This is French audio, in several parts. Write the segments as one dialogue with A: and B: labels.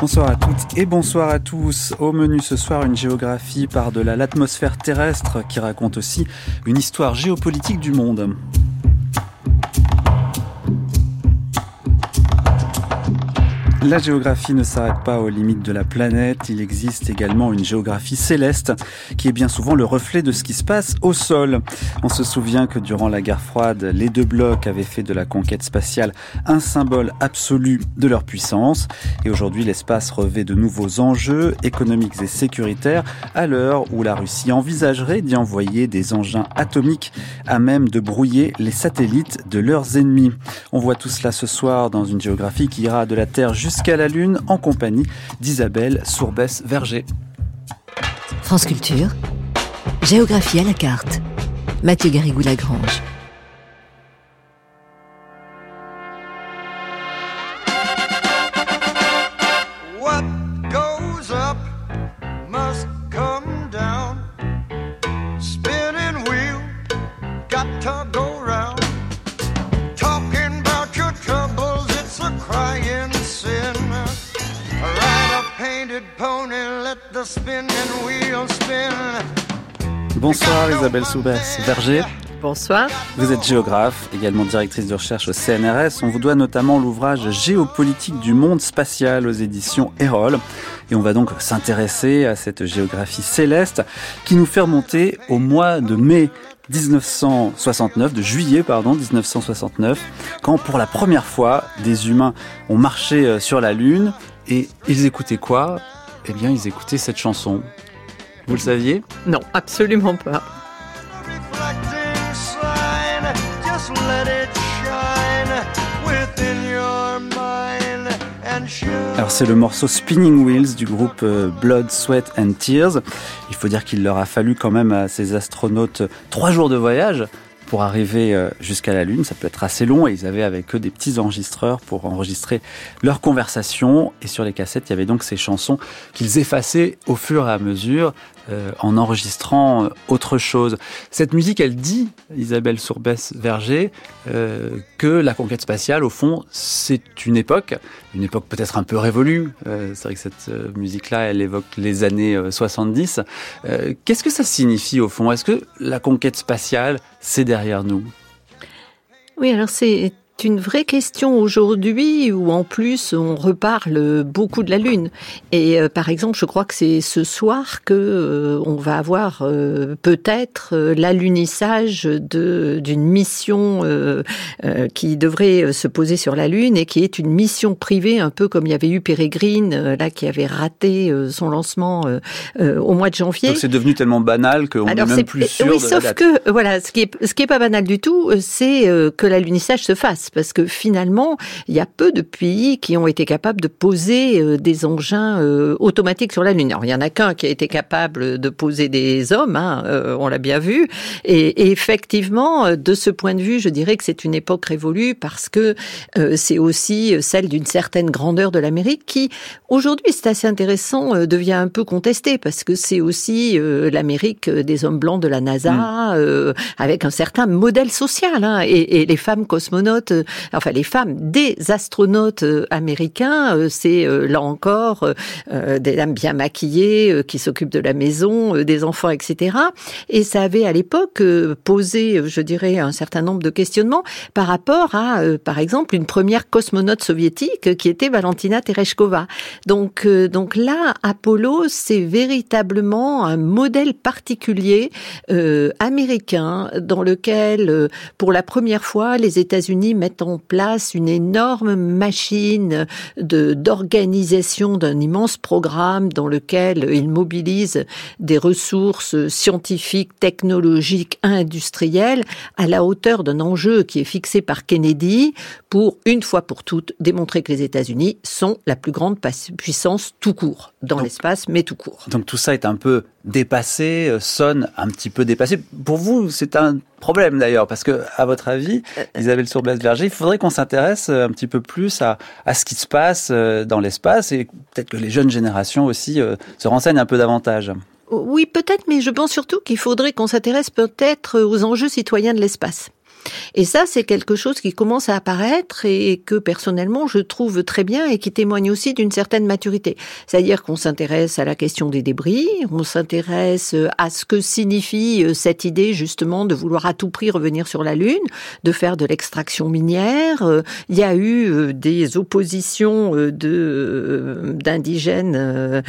A: Bonsoir à toutes et bonsoir à tous. Au menu ce soir, une géographie par-delà l'atmosphère terrestre qui raconte aussi une histoire géopolitique du monde. La géographie ne s'arrête pas aux limites de la planète, il existe également une géographie céleste qui est bien souvent le reflet de ce qui se passe au sol. On se souvient que durant la guerre froide, les deux blocs avaient fait de la conquête spatiale un symbole absolu de leur puissance et aujourd'hui l'espace revêt de nouveaux enjeux économiques et sécuritaires à l'heure où la Russie envisagerait d'y envoyer des engins atomiques à même de brouiller les satellites de leurs ennemis. On voit tout cela ce soir dans une géographie qui ira de la Terre jusqu'à jusqu'à la Lune en compagnie d'Isabelle Sourbès-Verger.
B: France Culture, géographie à la carte. Mathieu Garrigou-Lagrange.
A: Bonsoir Isabelle Soubès, Verger.
C: Bonsoir.
A: Vous êtes géographe, également directrice de recherche au CNRS. On vous doit notamment l'ouvrage Géopolitique du monde spatial aux éditions Erol. Et on va donc s'intéresser à cette géographie céleste qui nous fait remonter au mois de mai 1969, de juillet pardon 1969, quand pour la première fois des humains ont marché euh, sur la Lune et ils écoutaient quoi? Eh bien, ils écoutaient cette chanson. Vous le saviez?
C: Non, absolument pas.
A: Alors c'est le morceau Spinning Wheels du groupe euh, Blood, Sweat and Tears. Il faut dire qu'il leur a fallu quand même à ces astronautes trois jours de voyage pour arriver euh, jusqu'à la Lune. Ça peut être assez long et ils avaient avec eux des petits enregistreurs pour enregistrer leurs conversations. Et sur les cassettes, il y avait donc ces chansons qu'ils effaçaient au fur et à mesure euh, en enregistrant euh, autre chose. Cette musique, elle dit, Isabelle Sourbès-Verger, que la conquête spatiale, au fond, c'est une époque, une époque peut-être un peu révolue. c'est vrai que cette musique-là, elle évoque les années 70. Qu'est-ce que ça signifie, au fond? Est-ce que la conquête spatiale, c'est derrière nous?
C: Oui, alors c'est une vraie question aujourd'hui où en plus on reparle beaucoup de la Lune. Et euh, par exemple, je crois que c'est ce soir que euh, on va avoir euh, peut-être l'alunissage de d'une mission qui devrait se poser sur la Lune et qui est une mission privée, un peu comme il y avait eu Peregrine là qui avait raté son lancement au mois de janvier.
A: Donc c'est devenu tellement banal qu'on n'est même plus sûr
C: oui,
A: de
C: sauf
A: la date.
C: que voilà, ce qui est ce qui est pas banal du tout, c'est que l'alunissage se fasse parce que finalement, il y a peu de pays qui ont été capables de poser euh, des engins euh, automatiques sur la Lune. Alors, il y en a qu'un qui a été capable de poser des hommes, hein, euh, on l'a bien vu. Et, et, effectivement, de ce point de vue, je dirais que c'est une époque révolue parce que c'est aussi celle d'une certaine grandeur de l'Amérique qui, aujourd'hui, c'est assez intéressant, devient un peu contestée parce que c'est aussi l'Amérique des hommes blancs de la NASA,
A: Mm.
C: avec un certain modèle social. Hein, et, et les femmes cosmonautes enfin les femmes des astronautes euh, américains, euh, c'est euh, là encore des dames bien maquillées qui s'occupent de la maison, des enfants, etc. Et ça avait à l'époque posé, je dirais, un certain nombre de questionnements par rapport à, par exemple, une première cosmonaute soviétique qui était Valentina Tereshkova. Donc, donc là, Apollo, c'est véritablement un modèle particulier euh, américain dans lequel, pour la première fois, les États-Unis mettent en place une énorme machine de d'organisation d'un immense programme dans lequel il mobilise des ressources scientifiques, technologiques, industrielles à la hauteur d'un enjeu qui est fixé par Kennedy pour une fois pour toutes démontrer que les États-Unis sont la plus grande puissance tout court dans l'espace, mais tout court.
A: Donc tout ça est un peu dépassé, euh, sonne un petit peu dépassé. Pour vous, c'est un problème d'ailleurs, parce que, à votre avis, Isabelle Sourbès-Verger, il faudrait qu'on s'intéresse euh, un petit peu plus à, à, ce qui se passe euh, dans l'espace et peut-être que les jeunes générations aussi se renseignent un peu davantage.
C: Oui, peut-être, mais je pense surtout qu'il faudrait qu'on s'intéresse peut-être aux enjeux citoyens de l'espace. Et ça, c'est quelque chose qui commence à apparaître et que personnellement, je trouve très bien et qui témoigne aussi d'une certaine maturité. C'est-à-dire qu'on s'intéresse à la question des débris, on s'intéresse à ce que signifie euh, cette idée justement de vouloir à tout prix revenir sur la Lune, de faire de l'extraction minière. Euh, il y a eu euh, des oppositions de d'indigènes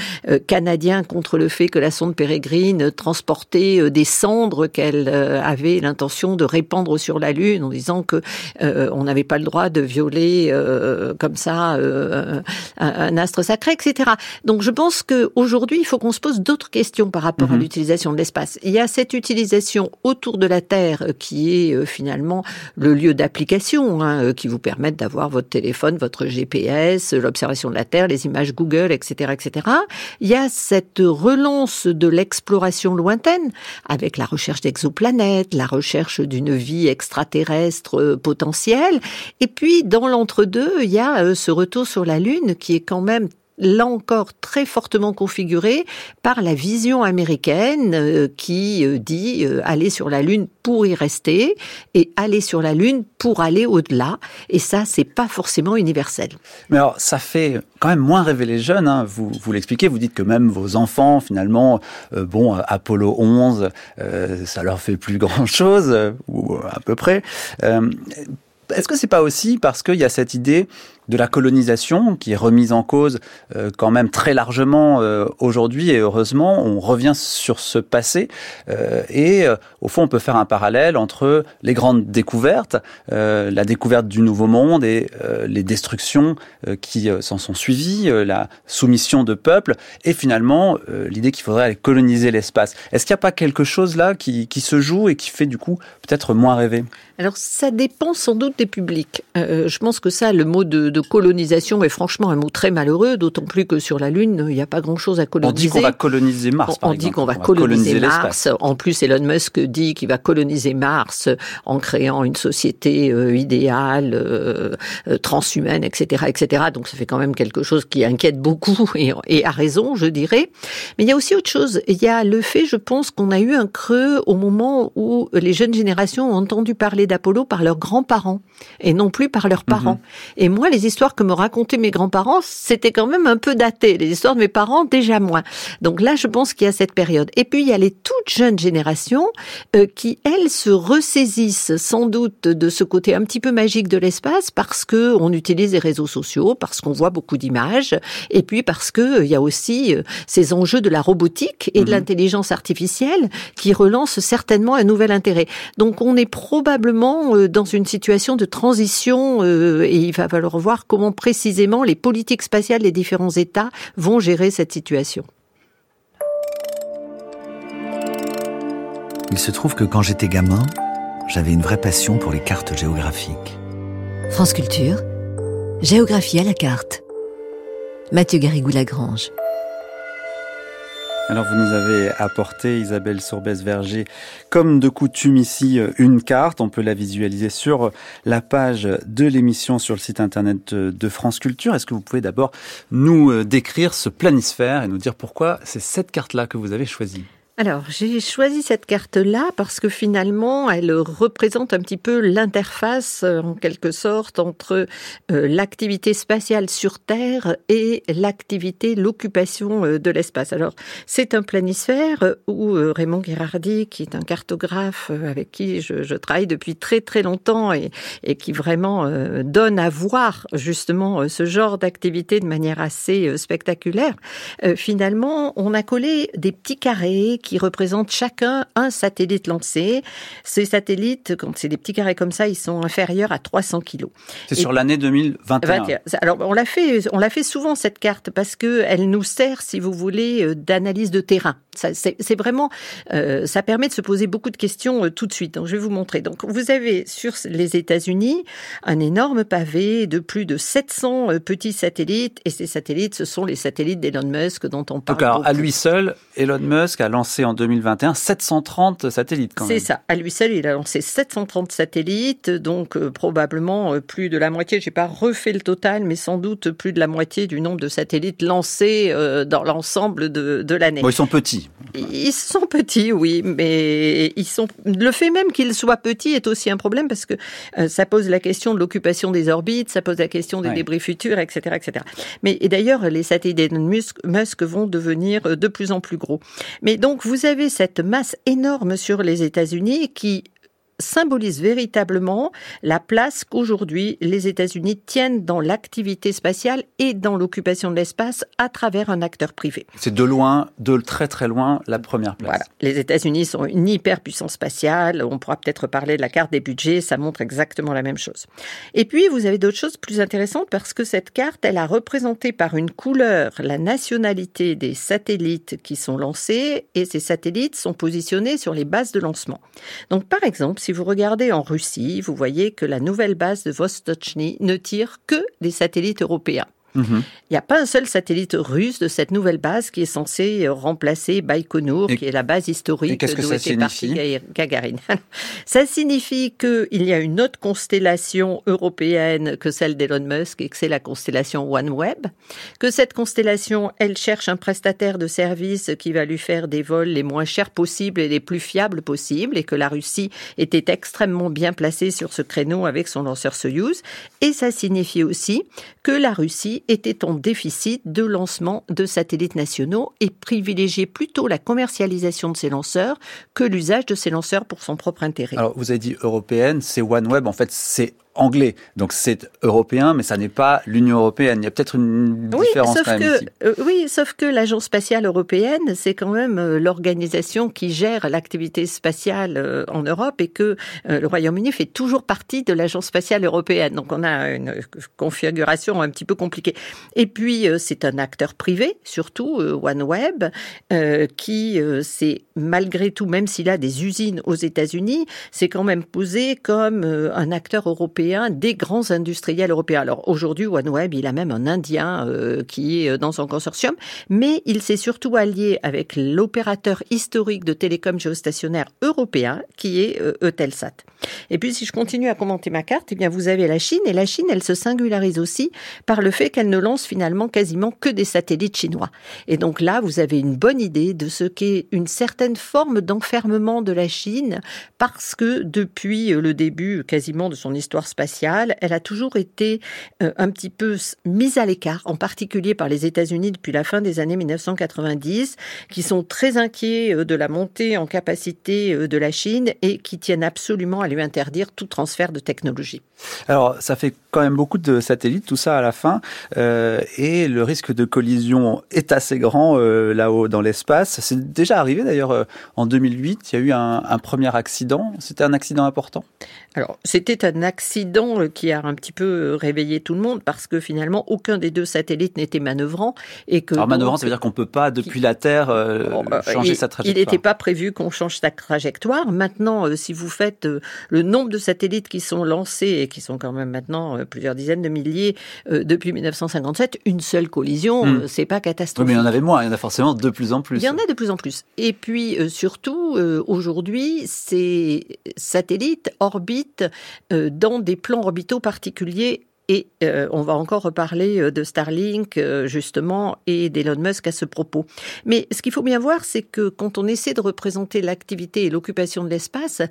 C: canadiens contre le fait que la sonde Pérégrine transportait des cendres qu'elle avait l'intention de répandre sur la Lune en disant que on n'avait pas le droit de violer comme ça un, astre sacré, etc. Donc je pense qu'aujourd'hui, il faut qu'on se pose d'autres questions par rapport à mhm. l'utilisation de l'espace. Il y a cette utilisation autour de la Terre qui est euh, finalement le lieu d'application hein, euh, qui vous permettent d'avoir votre téléphone, votre GPS, l'observation de la Terre, les images Google, etc., etc. Il y a cette relance de l'exploration lointaine avec la recherche d'exoplanètes, la recherche d'une vie extraterrestre euh, potentielle. Et puis, dans l'entre-deux, il y a ce retour sur la Lune qui est quand même là encore très fortement configuré par la vision américaine euh, qui euh, dit euh, aller sur la Lune pour y rester et aller sur la Lune pour aller au-delà. Et ça, c'est pas forcément universel.
A: Mais alors, ça fait quand même moins rêver les jeunes. Hein. Vous, vous l'expliquez, vous dites que même vos enfants, finalement, bon, Apollo 11, ça leur fait plus grand-chose, ou à peu près. Est-ce que c'est pas aussi parce qu'il y a cette idée de la colonisation qui est remise en cause euh, quand même très largement euh, aujourd'hui et heureusement on revient sur ce passé euh, et au fond on peut faire un parallèle entre les grandes découvertes, la découverte du nouveau monde et les destructions qui s'en sont suivies, la soumission de peuples et finalement l'idée qu'il faudrait coloniser l'espace. Est-ce qu'il n'y a pas quelque chose là qui, se joue et qui fait du coup peut-être moins rêver?
C: Alors ça dépend sans doute des publics. je pense que ça, le mot de colonisation est franchement un mot très malheureux, d'autant plus que sur la Lune, il n'y a pas grand-chose à coloniser.
A: On dit qu'on va coloniser Mars.
C: On, dit qu'on va, coloniser, Mars. En plus, Elon Musk dit qu'il va coloniser Mars en créant une société euh, idéale, euh, euh, transhumaine, etc., etc. Donc ça fait quand même quelque chose qui inquiète beaucoup et, et a raison, je dirais. Mais il y a aussi autre chose. Il y a le fait, je pense, qu'on a eu un creux au moment où les jeunes générations ont entendu parler d'Apollo par leurs grands-parents et non plus par leurs parents. Mhm. Et moi, les histoires que me racontaient mes grands-parents, c'était quand même un peu daté. Les histoires de mes parents, déjà moins. Donc là, je pense qu'il y a cette période. Et puis, il y a les toutes jeunes générations euh, qui, elles, se ressaisissent sans doute de ce côté un petit peu magique de l'espace parce que on utilise les réseaux sociaux, parce qu'on voit beaucoup d'images, et puis parce que euh, il y a aussi euh, ces enjeux de la robotique et de mhm. l'intelligence artificielle qui relancent certainement un nouvel intérêt. Donc, on est probablement dans une situation de transition et il va falloir voir comment comment précisément les politiques spatiales des différents États vont gérer cette situation.
D: Il se trouve que quand j'étais gamin, j'avais une vraie passion pour les cartes géographiques.
B: France Culture, géographie à la carte. Mathieu Garrigou-Lagrange.
A: Alors vous nous avez apporté, Isabelle Sorbès-Verger, comme de coutume ici, une carte. On peut la visualiser sur la page de l'émission sur le site internet de France Culture. Est-ce que vous pouvez d'abord nous euh, décrire ce planisphère et nous dire pourquoi c'est cette carte-là que vous avez choisie?
C: Alors, j'ai choisi cette carte-là parce que finalement, elle représente un petit peu l'interface, euh, en quelque sorte, entre euh, l'activité spatiale sur Terre et l'activité, l'occupation euh, de l'espace. Alors, c'est un planisphère où Raymond Girardi, qui est un cartographe avec qui je, travaille depuis très très longtemps et qui vraiment donne à voir justement ce genre d'activité de manière assez spectaculaire, finalement, on a collé des petits carrés qui représentent chacun un satellite lancé. Ces satellites, quand c'est des petits carrés comme ça, ils sont inférieurs à 300 kilos.
A: C'est sur l'année 2021.
C: Alors on l'a fait, on l'a fait souvent cette carte parce que elle nous sert, si vous voulez, euh, d'analyse de terrain. C'est vraiment, euh, ça permet de se poser beaucoup de questions euh, tout de suite. Donc je vais vous montrer. Donc vous avez sur les États-Unis un énorme pavé de plus de 700 petits satellites et ces satellites, ce sont les satellites d'Elon Musk dont on parle.
A: Donc à lui seul, Elon Musk a lancé lancé en 2021 730 satellites quand même.
C: C'est ça. À lui seul, il a lancé 730 satellites, donc euh, probablement euh, plus de la moitié. J'ai pas refait le total, mais sans doute plus de la moitié du nombre de satellites lancés euh, dans l'ensemble de, de l'année.
A: Bon, ils sont petits.
C: Ils sont petits, oui, mais ils sont. Le fait même qu'ils soient petits est aussi un problème parce que ça pose la question de l'occupation des orbites, ça pose la question des
A: Ouais.
C: débris futurs, etc., etc. Mais et d'ailleurs, les satellites Musk, Musk vont devenir de plus en plus gros. Mais donc, vous avez cette masse énorme sur les États-Unis qui symbolise véritablement la place qu'aujourd'hui les États-Unis tiennent dans l'activité spatiale et dans l'occupation de l'espace à travers un acteur privé.
A: C'est de loin, de très très loin, la première place.
C: Voilà. Les États-Unis sont une hyperpuissance spatiale. On pourra peut-être parler de la carte des budgets. Ça montre exactement la même chose. Et puis, vous avez d'autres choses plus intéressantes parce que cette carte, elle a représenté par une couleur la nationalité des satellites qui sont lancés et ces satellites sont positionnés sur les bases de lancement. Donc, par exemple, si vous regardez en Russie, vous voyez que la nouvelle base de Vostochny ne tire que des satellites européens.
A: Mhm.
C: Il n'y a pas un seul satellite russe de cette nouvelle base qui est censé euh, remplacer Baïkonour,
A: Et-
C: qui est la base historique d'où
A: ça
C: était parti Gagarine. Ça signifie qu'il y a une autre constellation européenne que celle d'Elon Musk et que c'est la constellation OneWeb. Que cette constellation, elle cherche un prestataire de service qui va lui faire des vols les moins chers possibles et les plus fiables possibles et que la Russie était extrêmement bien placée sur ce créneau avec son lanceur Soyuz. Et ça signifie aussi que la Russie était en déficit de lancement de satellites nationaux et privilégiait plutôt la commercialisation de ces lanceurs que l'usage de ces lanceurs pour son propre intérêt.
A: Alors, vous avez dit européenne, c'est OneWeb, en fait, c'est anglais. Donc, c'est européen, mais ça n'est pas l'Union européenne. Il y a peut-être une
C: Oui,
A: différence
C: sauf
A: quand même
C: que,
A: ici.
C: euh, oui, sauf que l'Agence spatiale européenne, c'est quand même euh, l'organisation qui gère l'activité spatiale euh, en Europe et que le Royaume-Uni fait toujours partie de l'Agence spatiale européenne. Donc on a une configuration un petit peu compliquée. Et puis c'est un acteur privé, surtout OneWeb, qui c'est malgré tout, même s'il a des usines aux États-Unis, c'est quand même posé comme un acteur européen des grands industriels européens. Alors aujourd'hui, OneWeb, il a même un Indien euh, qui est euh, dans son consortium, mais il s'est surtout allié avec l'opérateur historique de télécom géostationnaire européen, qui est euh, Eutelsat. Et puis, si je continue à commenter ma carte, eh bien, vous avez la Chine, et la Chine, elle se singularise aussi par le fait qu'elle ne lance finalement quasiment que des satellites chinois. Et donc là, vous avez une bonne idée de ce qu'est une certaine forme d'enfermement de la Chine, parce que depuis euh, le début quasiment de son histoire spatiale, elle a toujours été euh, un petit peu mise à l'écart, en particulier par les États-Unis depuis la fin des années 1990, qui sont très inquiets euh, de la montée en capacité euh, de la Chine et qui tiennent absolument à lui interdire tout transfert de technologie.
A: Alors, ça fait quand même beaucoup de satellites, tout ça à la fin, euh, et le risque de collision est assez grand euh, là-haut dans l'espace. C'est déjà arrivé d'ailleurs euh, en 2008, il y a eu un, un premier accident. C'était un accident important?
C: Alors, c'était un accident qui a un petit peu réveillé tout le monde parce que finalement, aucun des deux satellites n'était manœuvrant et que
A: Alors manœuvrant, ça veut dire qu'on peut pas depuis la Terre euh, changer
C: il-
A: sa
C: Il
A: trajectoire.
C: n'était pas prévu qu'on change sa trajectoire. Maintenant, si vous faites le nombre de satellites qui sont lancés et qui sont quand même maintenant euh, plusieurs dizaines de milliers euh, depuis 1957, une seule collision, euh, c'est pas
A: Oui,
C: catastrophique.
A: mais il y en avait moins, il y en a forcément de plus en plus.
C: Il y en a de plus en plus. Et puis surtout, aujourd'hui, ces satellites orbitent dans des plans orbitaux particuliers. Et euh, on va encore reparler euh, de Starlink, euh, justement, et d'Elon Musk à ce propos. Mais ce qu'il faut bien voir, c'est que quand on essaie de représenter l'activité et l'occupation de l'espace,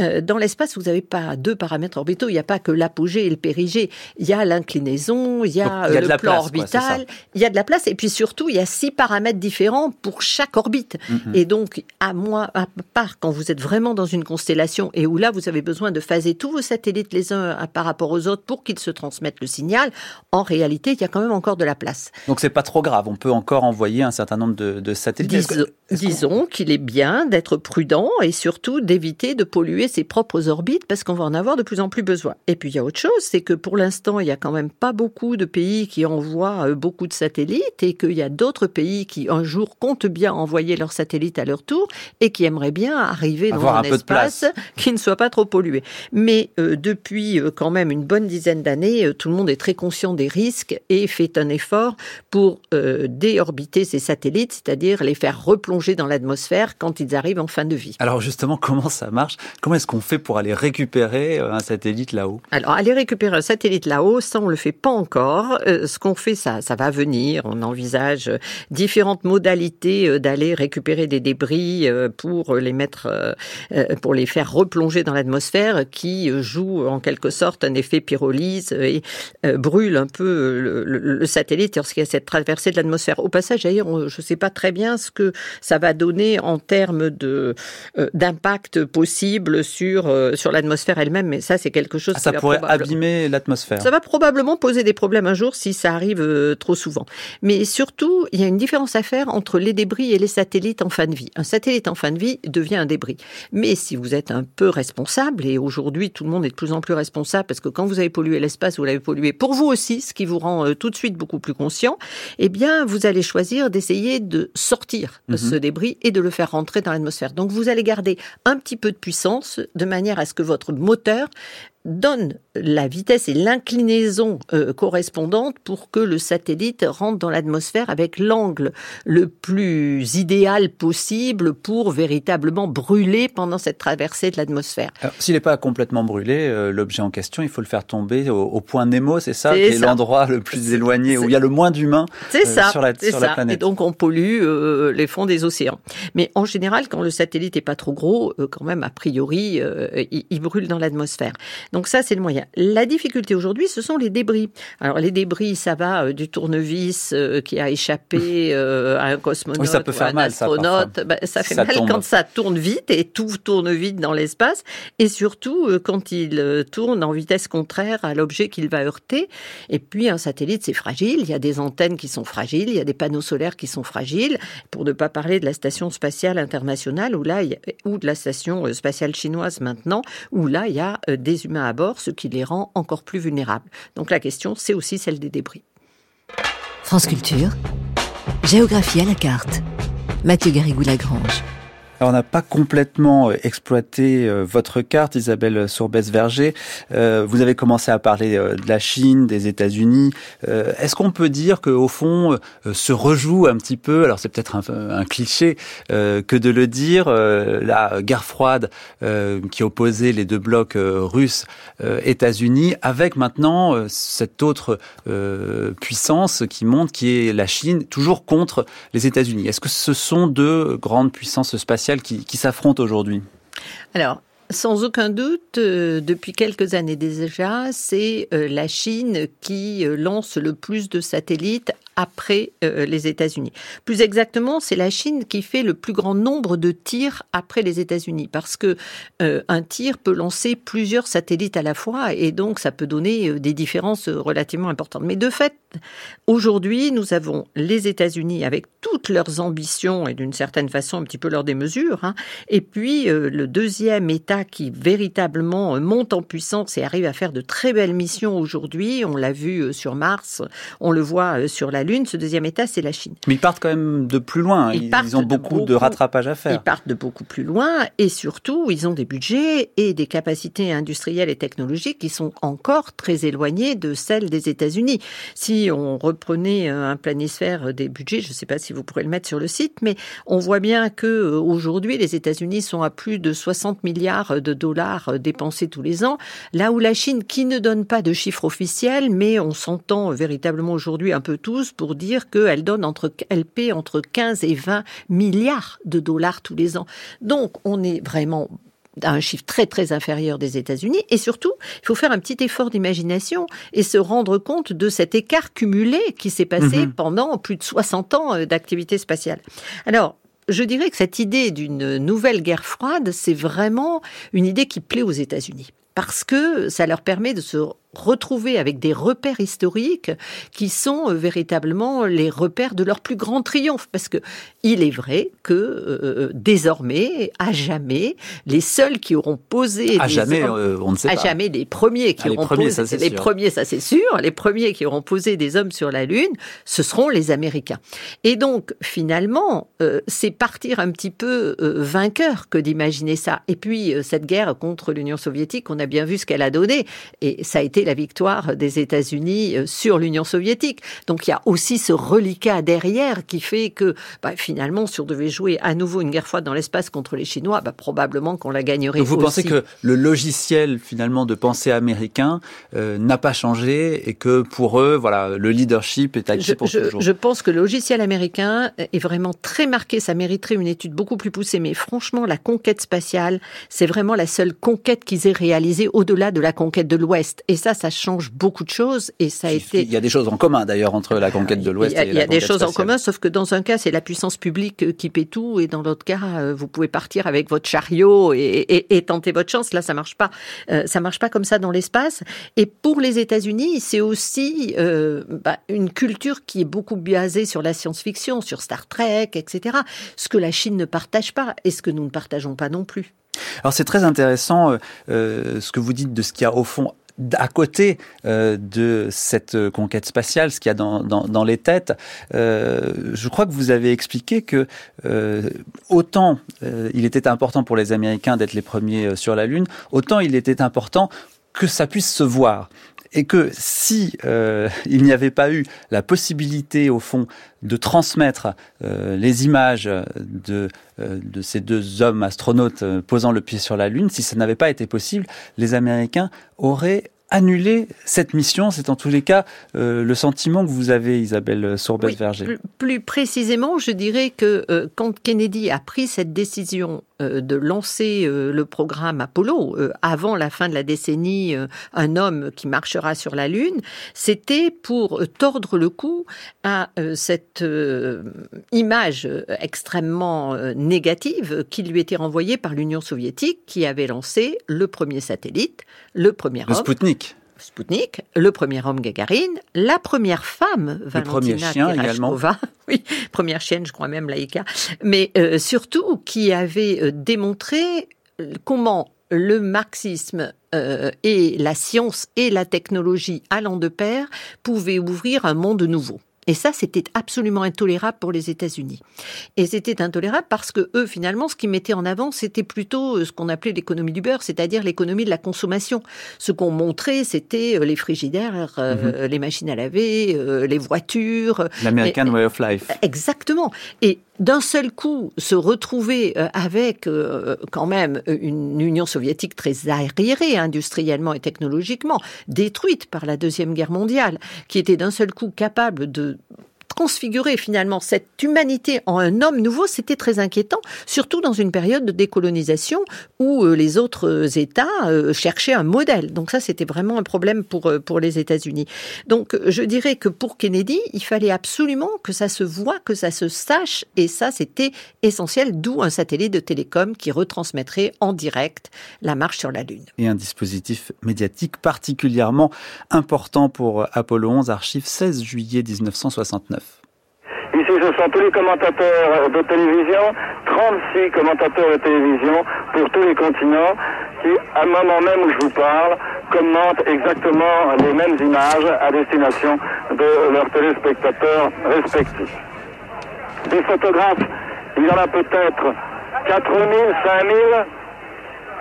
C: euh, dans l'espace, vous n'avez pas deux paramètres orbitaux. Il n'y a pas que l'apogée et le périgée. Il y a l'inclinaison, il y a,
A: Donc, il y a de
C: le
A: la
C: plan
A: place, quoi,
C: orbital, il y a de la place. Et puis surtout, il y a six paramètres différents pour chaque orbite.
A: Mhm.
C: Et donc, à moi, à part quand vous êtes vraiment dans une constellation et où là, vous avez besoin de phaser tous vos satellites les uns par rapport aux autres pour qu'ils se transmettent le signal, en réalité, il y a quand même encore de la place.
A: Donc c'est pas trop grave, on peut encore envoyer un certain nombre de, de satellites.
C: Dis- disons qu'il est bien d'être prudent et surtout d'éviter de polluer ses propres orbites parce qu'on va en avoir de plus en plus besoin. Et puis il y a autre chose, c'est que pour l'instant, il y a quand même pas beaucoup de pays qui envoient euh, beaucoup de satellites et qu'il y a d'autres pays qui un jour comptent bien envoyer leurs satellites à leur tour et qui aimeraient bien arriver dans
A: Avoir
C: un,
A: un peu de
C: espace qui ne soit pas trop pollué. Mais euh, depuis euh, quand même une bonne dizaine d'années, euh, tout le monde est très conscient des risques et fait un effort pour déorbiter ces satellites, c'est-à-dire les faire replonger dans l'atmosphère quand ils arrivent en fin de vie.
A: Alors justement, comment ça marche? Comment est-ce qu'on fait pour aller récupérer un satellite là-haut?
C: Alors aller récupérer un satellite là-haut, ça on le fait pas encore. ce qu'on fait, ça, ça va venir. On envisage différentes modalités d'aller récupérer des débris pour les mettre, pour les faire replonger dans l'atmosphère, qui joue en quelque sorte un effet pyrolyse et euh, brûle un peu le, satellite lorsqu'il y a cette traversée de l'atmosphère. Au passage, d'ailleurs, je ne sais pas très bien ce que ça va donner en termes de euh, d'impact possible sur euh, sur l'atmosphère elle-même, mais ça, c'est quelque chose.
A: Ah, ça pourrait abîmer l'atmosphère.
C: Ça va probablement poser des problèmes un jour si ça arrive trop souvent. Mais surtout, il y a une différence à faire entre les débris et les satellites en fin de vie. Un satellite en fin de vie devient un débris. Mais si vous êtes un peu responsable, et aujourd'hui tout le monde est de plus en plus responsable parce que quand vous avez pollué l'espace, vous l'avez pollué pour vous aussi, ce qui vous rend euh, tout de suite beaucoup plus conscient, eh bien vous allez choisir d'essayer de sortir mhm. ce débris et de le faire rentrer dans l'atmosphère. Donc vous allez garder un petit peu de puissance de manière à ce que votre moteur donne la vitesse et l'inclinaison euh, correspondante pour que le satellite rentre dans l'atmosphère avec l'angle le plus idéal possible pour véritablement brûler pendant cette traversée de l'atmosphère.
A: S'il n'est pas complètement brûlé, euh, l'objet en question, il faut le faire tomber au, point Nemo, c'est ça, qui est, l'endroit le plus éloigné où il y a le moins d'humains euh, sur, la, sur la, planète.
C: Et donc on pollue les fonds des océans. Mais en général, quand le satellite n'est pas trop gros, quand même a priori, il, il brûle dans l'atmosphère. Donc ça, c'est le moyen. La difficulté aujourd'hui, ce sont les débris. Alors les débris, ça va euh, du tournevis euh, qui a échappé euh, à un cosmonaute
A: ça peut faire
C: un
A: mal,
C: astronaute. Ça, bah, ça fait mal quand ça tourne vite et tout tourne vite dans l'espace. Et surtout quand il tourne en vitesse contraire à l'objet qu'il va heurter. Et puis un satellite, c'est fragile. Il y a des antennes qui sont fragiles, il y a des panneaux solaires qui sont fragiles. Pour ne pas parler de la station spatiale internationale ou là, ou de la station spatiale chinoise maintenant, où là il y a des humains à bord ce qui rend encore plus vulnérables. Donc la question, c'est aussi celle des débris.
B: France Culture, géographie à la carte. Mathieu Garrigou-Lagrange.
A: On n'a pas complètement euh, exploité euh, votre carte, Isabelle Sourbès-Verger. Euh, vous avez commencé à parler de la Chine, des États-Unis. Est-ce qu'on peut dire que, au fond, se rejoue un petit peu, alors c'est peut-être un, cliché que de le dire, la guerre froide qui opposait les deux blocs russes, États-Unis, avec maintenant cette autre puissance qui monte, qui est la Chine, toujours contre les États-Unis? Est-ce que ce sont deux grandes puissances spatiales qui, s'affrontent aujourd'hui
C: Alors, sans aucun doute, euh, depuis quelques années déjà, c'est euh, la Chine qui euh, lance le plus de satellites après les États-Unis. Plus exactement, c'est la Chine qui fait le plus grand nombre de tirs après les États-Unis, parce que un tir peut lancer plusieurs satellites à la fois, et donc ça peut donner des différences relativement importantes. Mais de fait, aujourd'hui, nous avons les États-Unis avec toutes leurs ambitions et d'une certaine façon un petit peu leur démesure, hein, et puis le deuxième État qui véritablement euh, monte en puissance et arrive à faire de très belles missions aujourd'hui. On l'a vu euh, sur Mars, on le voit euh, sur la Lune. Ce deuxième État, c'est la Chine.
A: Mais ils partent quand même de plus loin. Ils, ont beaucoup de, rattrapage à faire.
C: Ils partent de beaucoup plus loin et surtout, ils ont des budgets et des capacités industrielles et technologiques qui sont encore très éloignées de celles des États-Unis. Si on reprenait un planisphère des budgets, je ne sais pas si vous pourrez le mettre sur le site, mais on voit bien que aujourd'hui, les États-Unis sont à plus de 60 milliards de dollars euh, dépensés tous les ans, là où la Chine, qui ne donne pas de chiffres officiels, mais on s'entend véritablement aujourd'hui un peu tous pour dire qu'elle donne entre, elle paie entre 15 et 20 milliards de dollars tous les ans. Donc, on est vraiment à un chiffre très très inférieur des États-Unis. Et surtout, il faut faire un petit effort d'imagination et se rendre compte de cet écart cumulé qui s'est passé mhm. pendant plus de 60 ans euh, d'activité spatiale. Alors, je dirais que cette idée d'une nouvelle guerre froide, c'est vraiment une idée qui plaît aux États-Unis parce que ça leur permet de se retrouver avec des repères historiques qui sont euh, véritablement les repères de leur plus grand triomphe. Parce que il est vrai que euh, euh, désormais, à jamais, les seuls qui auront posé
A: à jamais, on ne sait
C: à jamais les premiers qui ah, auront posé ça, les premiers, ça c'est sûr, les premiers qui auront posé des hommes sur la lune, ce seront les Américains. Et donc finalement, c'est partir un petit peu vainqueur que d'imaginer ça. Et puis cette guerre contre l'Union soviétique, on a bien vu ce qu'elle a donné, et ça a été la victoire des États-Unis euh, sur l'Union soviétique. Donc il y a aussi ce reliquat derrière qui fait que bah, finalement, si on devait jouer à nouveau une guerre froide dans l'espace contre les Chinois, bah, probablement qu'on la gagnerait.
A: Donc vous pensez que le logiciel finalement de pensée américain euh, n'a pas changé et que pour eux, voilà, le leadership est acquis pour
C: je,
A: toujours?
C: Je pense que le logiciel américain est vraiment très marqué. Ça mériterait une étude beaucoup plus poussée. Mais franchement, la conquête spatiale, c'est vraiment la seule conquête qu'ils aient réalisée au-delà de la conquête de l'Ouest. Et ça, ça change beaucoup de choses. Et ça a été.
A: Il y a des choses en commun d'ailleurs entre la conquête de l'Ouest et la
C: Il y a, des choses
A: spatiale.
C: en commun, sauf que dans un cas, c'est la puissance publique euh, qui paie tout, et dans l'autre cas, euh, vous pouvez partir avec votre chariot et, et, et tenter votre chance. Là, ça marche pas. Euh, ça marche pas comme ça dans l'espace. Et pour les États-Unis, c'est aussi euh, bah, une culture qui est beaucoup basée sur la science-fiction, sur Star Trek, etc. Ce que la Chine ne partage pas et ce que nous ne partageons pas non plus.
A: Alors c'est très intéressant euh, ce que vous dites de ce qu'il y a au fond à côté euh, de cette conquête spatiale, ce qu'il y a dans les têtes, euh, je crois que vous avez expliqué que euh, autant il était important pour les Américains d'être les premiers sur la Lune, autant il était important que ça puisse se voir et que si euh, il n'y avait pas eu la possibilité au fond de transmettre euh, les images de, euh, de ces deux hommes astronautes posant le pied sur la Lune, si ça n'avait pas été possible, les Américains auraient annuler cette mission. C'est en tous les cas le sentiment que vous avez, Isabelle Sourbette-Verger.
C: Oui, plus, précisément, je dirais que quand Kennedy a pris cette décision de lancer le programme Apollo avant la fin de la décennie, un homme qui marchera sur la Lune, c'était pour tordre le cou à cette image extrêmement négative qui lui était renvoyée par l'Union soviétique, qui avait lancé le premier satellite, le premier
A: le
C: homme.
A: Spoutnik.
C: Spoutnik, le premier homme Gagarine, la première femme
A: le
C: Valentina
A: également.
C: oui, première chienne, je crois même Laïka, mais euh, surtout qui avait euh, démontré comment le marxisme euh, et la science et la technologie allant de pair pouvaient ouvrir un monde nouveau. Et ça, c'était absolument intolérable pour les États-Unis. Et c'était intolérable parce que eux, finalement, ce qu'ils mettaient en avant, c'était plutôt ce qu'on appelait l'économie du beurre, c'est-à-dire l'économie de la consommation. Ce qu'on montrait, c'était les frigidaires, euh, mm -hmm. les machines à laver, euh, les voitures.
A: L'American way of life.
C: Exactement. Et d'un seul coup, se retrouver euh, avec quand même une Union soviétique très arriérée industriellement et technologiquement, détruite par la Deuxième Guerre mondiale, qui était d'un seul coup capable de transfigurer finalement cette humanité en un homme nouveau, c'était très inquiétant, surtout dans une période de décolonisation où les autres États cherchaient un modèle. Donc ça, c'était vraiment un problème pour, pour les États-Unis. Donc je dirais que pour Kennedy, il fallait absolument que ça se voit, que ça se sache, et ça, c'était essentiel, d'où un satellite de télécom qui retransmettrait en direct la marche sur la Lune.
A: Et un dispositif médiatique particulièrement important pour Apollo 11, archive 16 juillet 1969.
E: Ici, ce sont tous les commentateurs de télévision, 36 commentateurs de télévision pour tous les continents qui, à un moment même où je vous parle, commentent exactement les mêmes images à destination de leurs téléspectateurs respectifs. Des photographes, il y en a peut-être 4000, 5000,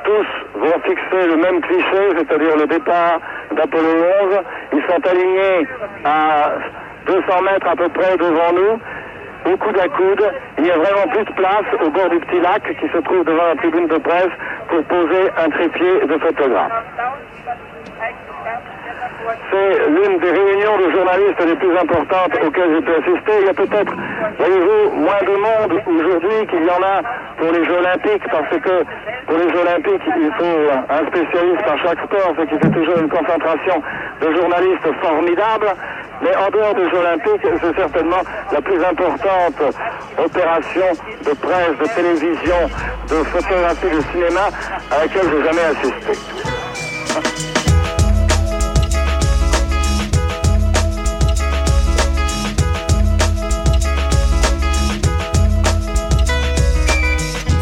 E: tous vont fixer le même cliché, c'est-à-dire le départ d'Apollo 11. Ils sont alignés à 200 mètres à peu près devant nous, au coude à coude. Il y a vraiment plus de place au bord du petit lac qui se trouve devant la tribune de presse pour poser un trépied de photographe. C'est l'une des réunions de journalistes les plus importantes auxquelles j'ai pu assister. Il y a peut-être, voyez-vous, moins de monde aujourd'hui qu'il y en a pour les Jeux Olympiques, parce que pour les Jeux Olympiques, il faut un spécialiste dans chaque sport, ce qui fait toujours une concentration de journalistes formidable. Mais en dehors des Jeux Olympiques, c'est certainement la plus importante opération de presse, de télévision, de photographie, de cinéma à laquelle j'ai jamais assisté.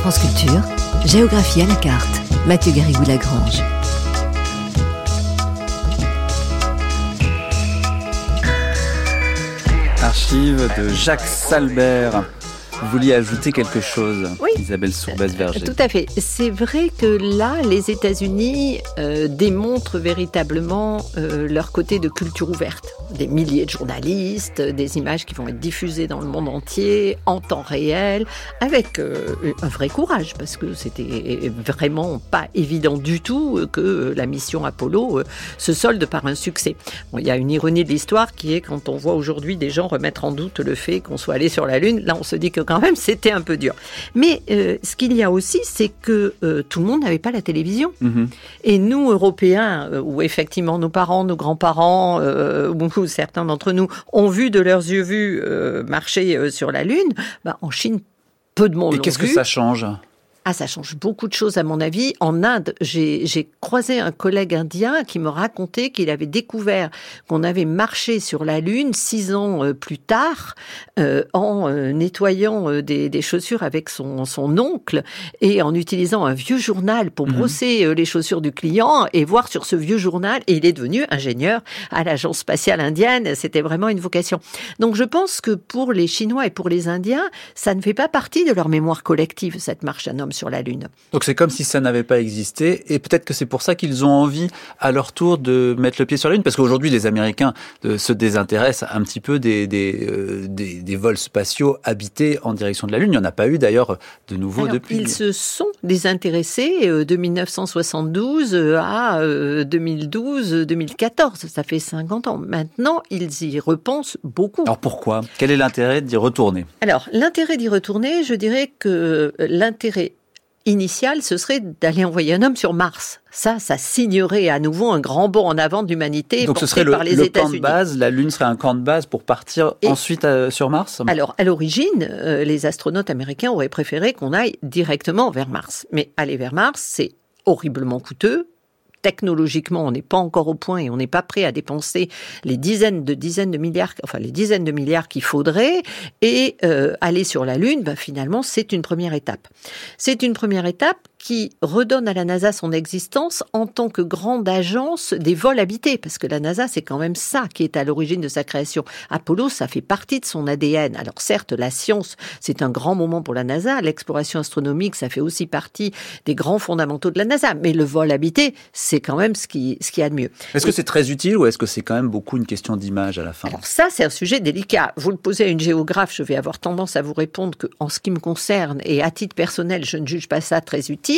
B: France Culture, géographie à la carte. Mathieu Garrigou-Lagrange.
A: Archive de Jacques Salbert. Vous vouliez ajouter quelque chose,
C: Oui.
A: Isabelle Sourbès-Verger.
C: Tout à fait. C'est vrai que là, les États-Unis euh, démontrent véritablement euh, leur côté de culture ouverte. Des milliers de journalistes, des images qui vont être diffusées dans le monde entier, en temps réel, avec euh, un vrai courage, parce que c'était vraiment pas évident du tout que la mission Apollo se solde par un succès. Bon, il y a une ironie de l'histoire qui est quand on voit aujourd'hui des gens remettre en doute le fait qu'on soit allé sur la Lune, là on se dit que quand même c'était un peu dur. Mais euh, ce qu'il y a aussi, c'est que euh, tout le monde n'avait pas la télévision.
A: Mhm.
C: Et nous, Européens, euh, où effectivement nos parents, nos grands-parents, euh, ou certains d'entre nous ont vu de leurs yeux vus marcher sur la Lune, bah, en Chine, peu de monde
A: Et qu'est-ce que ça change?
C: Ah, ça change beaucoup de choses à mon avis. En Inde, j'ai croisé un collègue indien qui me racontait qu'il avait découvert qu'on avait marché sur la Lune six ans euh, plus tard euh, en euh, nettoyant euh, des, des chaussures avec son, son oncle et en utilisant un vieux journal pour
A: Mhm.
C: brosser les chaussures du client et voir sur ce vieux journal. Et il est devenu ingénieur à l'agence spatiale indienne. C'était vraiment une vocation. Donc je pense que pour les Chinois et pour les Indiens, ça ne fait pas partie de leur mémoire collective, cette marche d'un homme sur la Lune.
A: Donc c'est comme si ça n'avait pas existé, et peut-être que c'est pour ça qu'ils ont envie, à leur tour, de mettre le pied sur la Lune, parce qu'aujourd'hui les Américains euh, se désintéressent un petit peu des, des, euh, des, des vols spatiaux habités en direction de la Lune. Il n'y en a pas eu d'ailleurs de nouveau
C: Alors,
A: depuis.
C: Ils se sont désintéressés euh, de 1972 euh, à euh, 2012-2014. Ça fait 50 ans. Maintenant, ils y repensent beaucoup.
A: Alors pourquoi? Quel est l'intérêt d'y retourner?
C: Alors, l'intérêt d'y retourner, je dirais que l'intérêt initial, ce serait d'aller envoyer un homme sur Mars. Ça, ça signerait à nouveau un grand bond en avant de l'humanité
A: Donc ce serait le,
C: par les
A: le camp de base, la Lune serait un camp de base pour partir
C: Et-
A: ensuite euh, sur Mars
C: Alors, à l'origine, euh, les astronautes américains auraient préféré qu'on aille directement vers Mars. Mais aller vers Mars, c'est horriblement coûteux. Technologiquement, on n'est pas encore au point et on n'est pas prêt à dépenser les dizaines de dizaines de milliards, enfin les dizaines de milliards qu'il faudrait. Et euh, aller sur la Lune, ben, finalement, c'est une première étape. C'est une première étape qui redonne à la NASA son existence en tant que grande agence des vols habités, parce que la NASA, c'est quand même ça qui est à l'origine de sa création. Apollo, ça fait partie de son ADN. Alors certes, la science, c'est un grand moment pour la NASA, l'exploration astronomique, ça fait aussi partie des grands fondamentaux de la NASA, mais le vol habité, c'est quand même ce qui, ce qui a de mieux.
A: Est-ce que c'est très utile ou est-ce que c'est quand même beaucoup une question d'image à la fin?
C: Alors ça, c'est un sujet délicat. Vous le posez à une géographe, je vais avoir tendance à vous répondre que, en ce qui me concerne et à titre personnel, je ne juge pas ça très utile.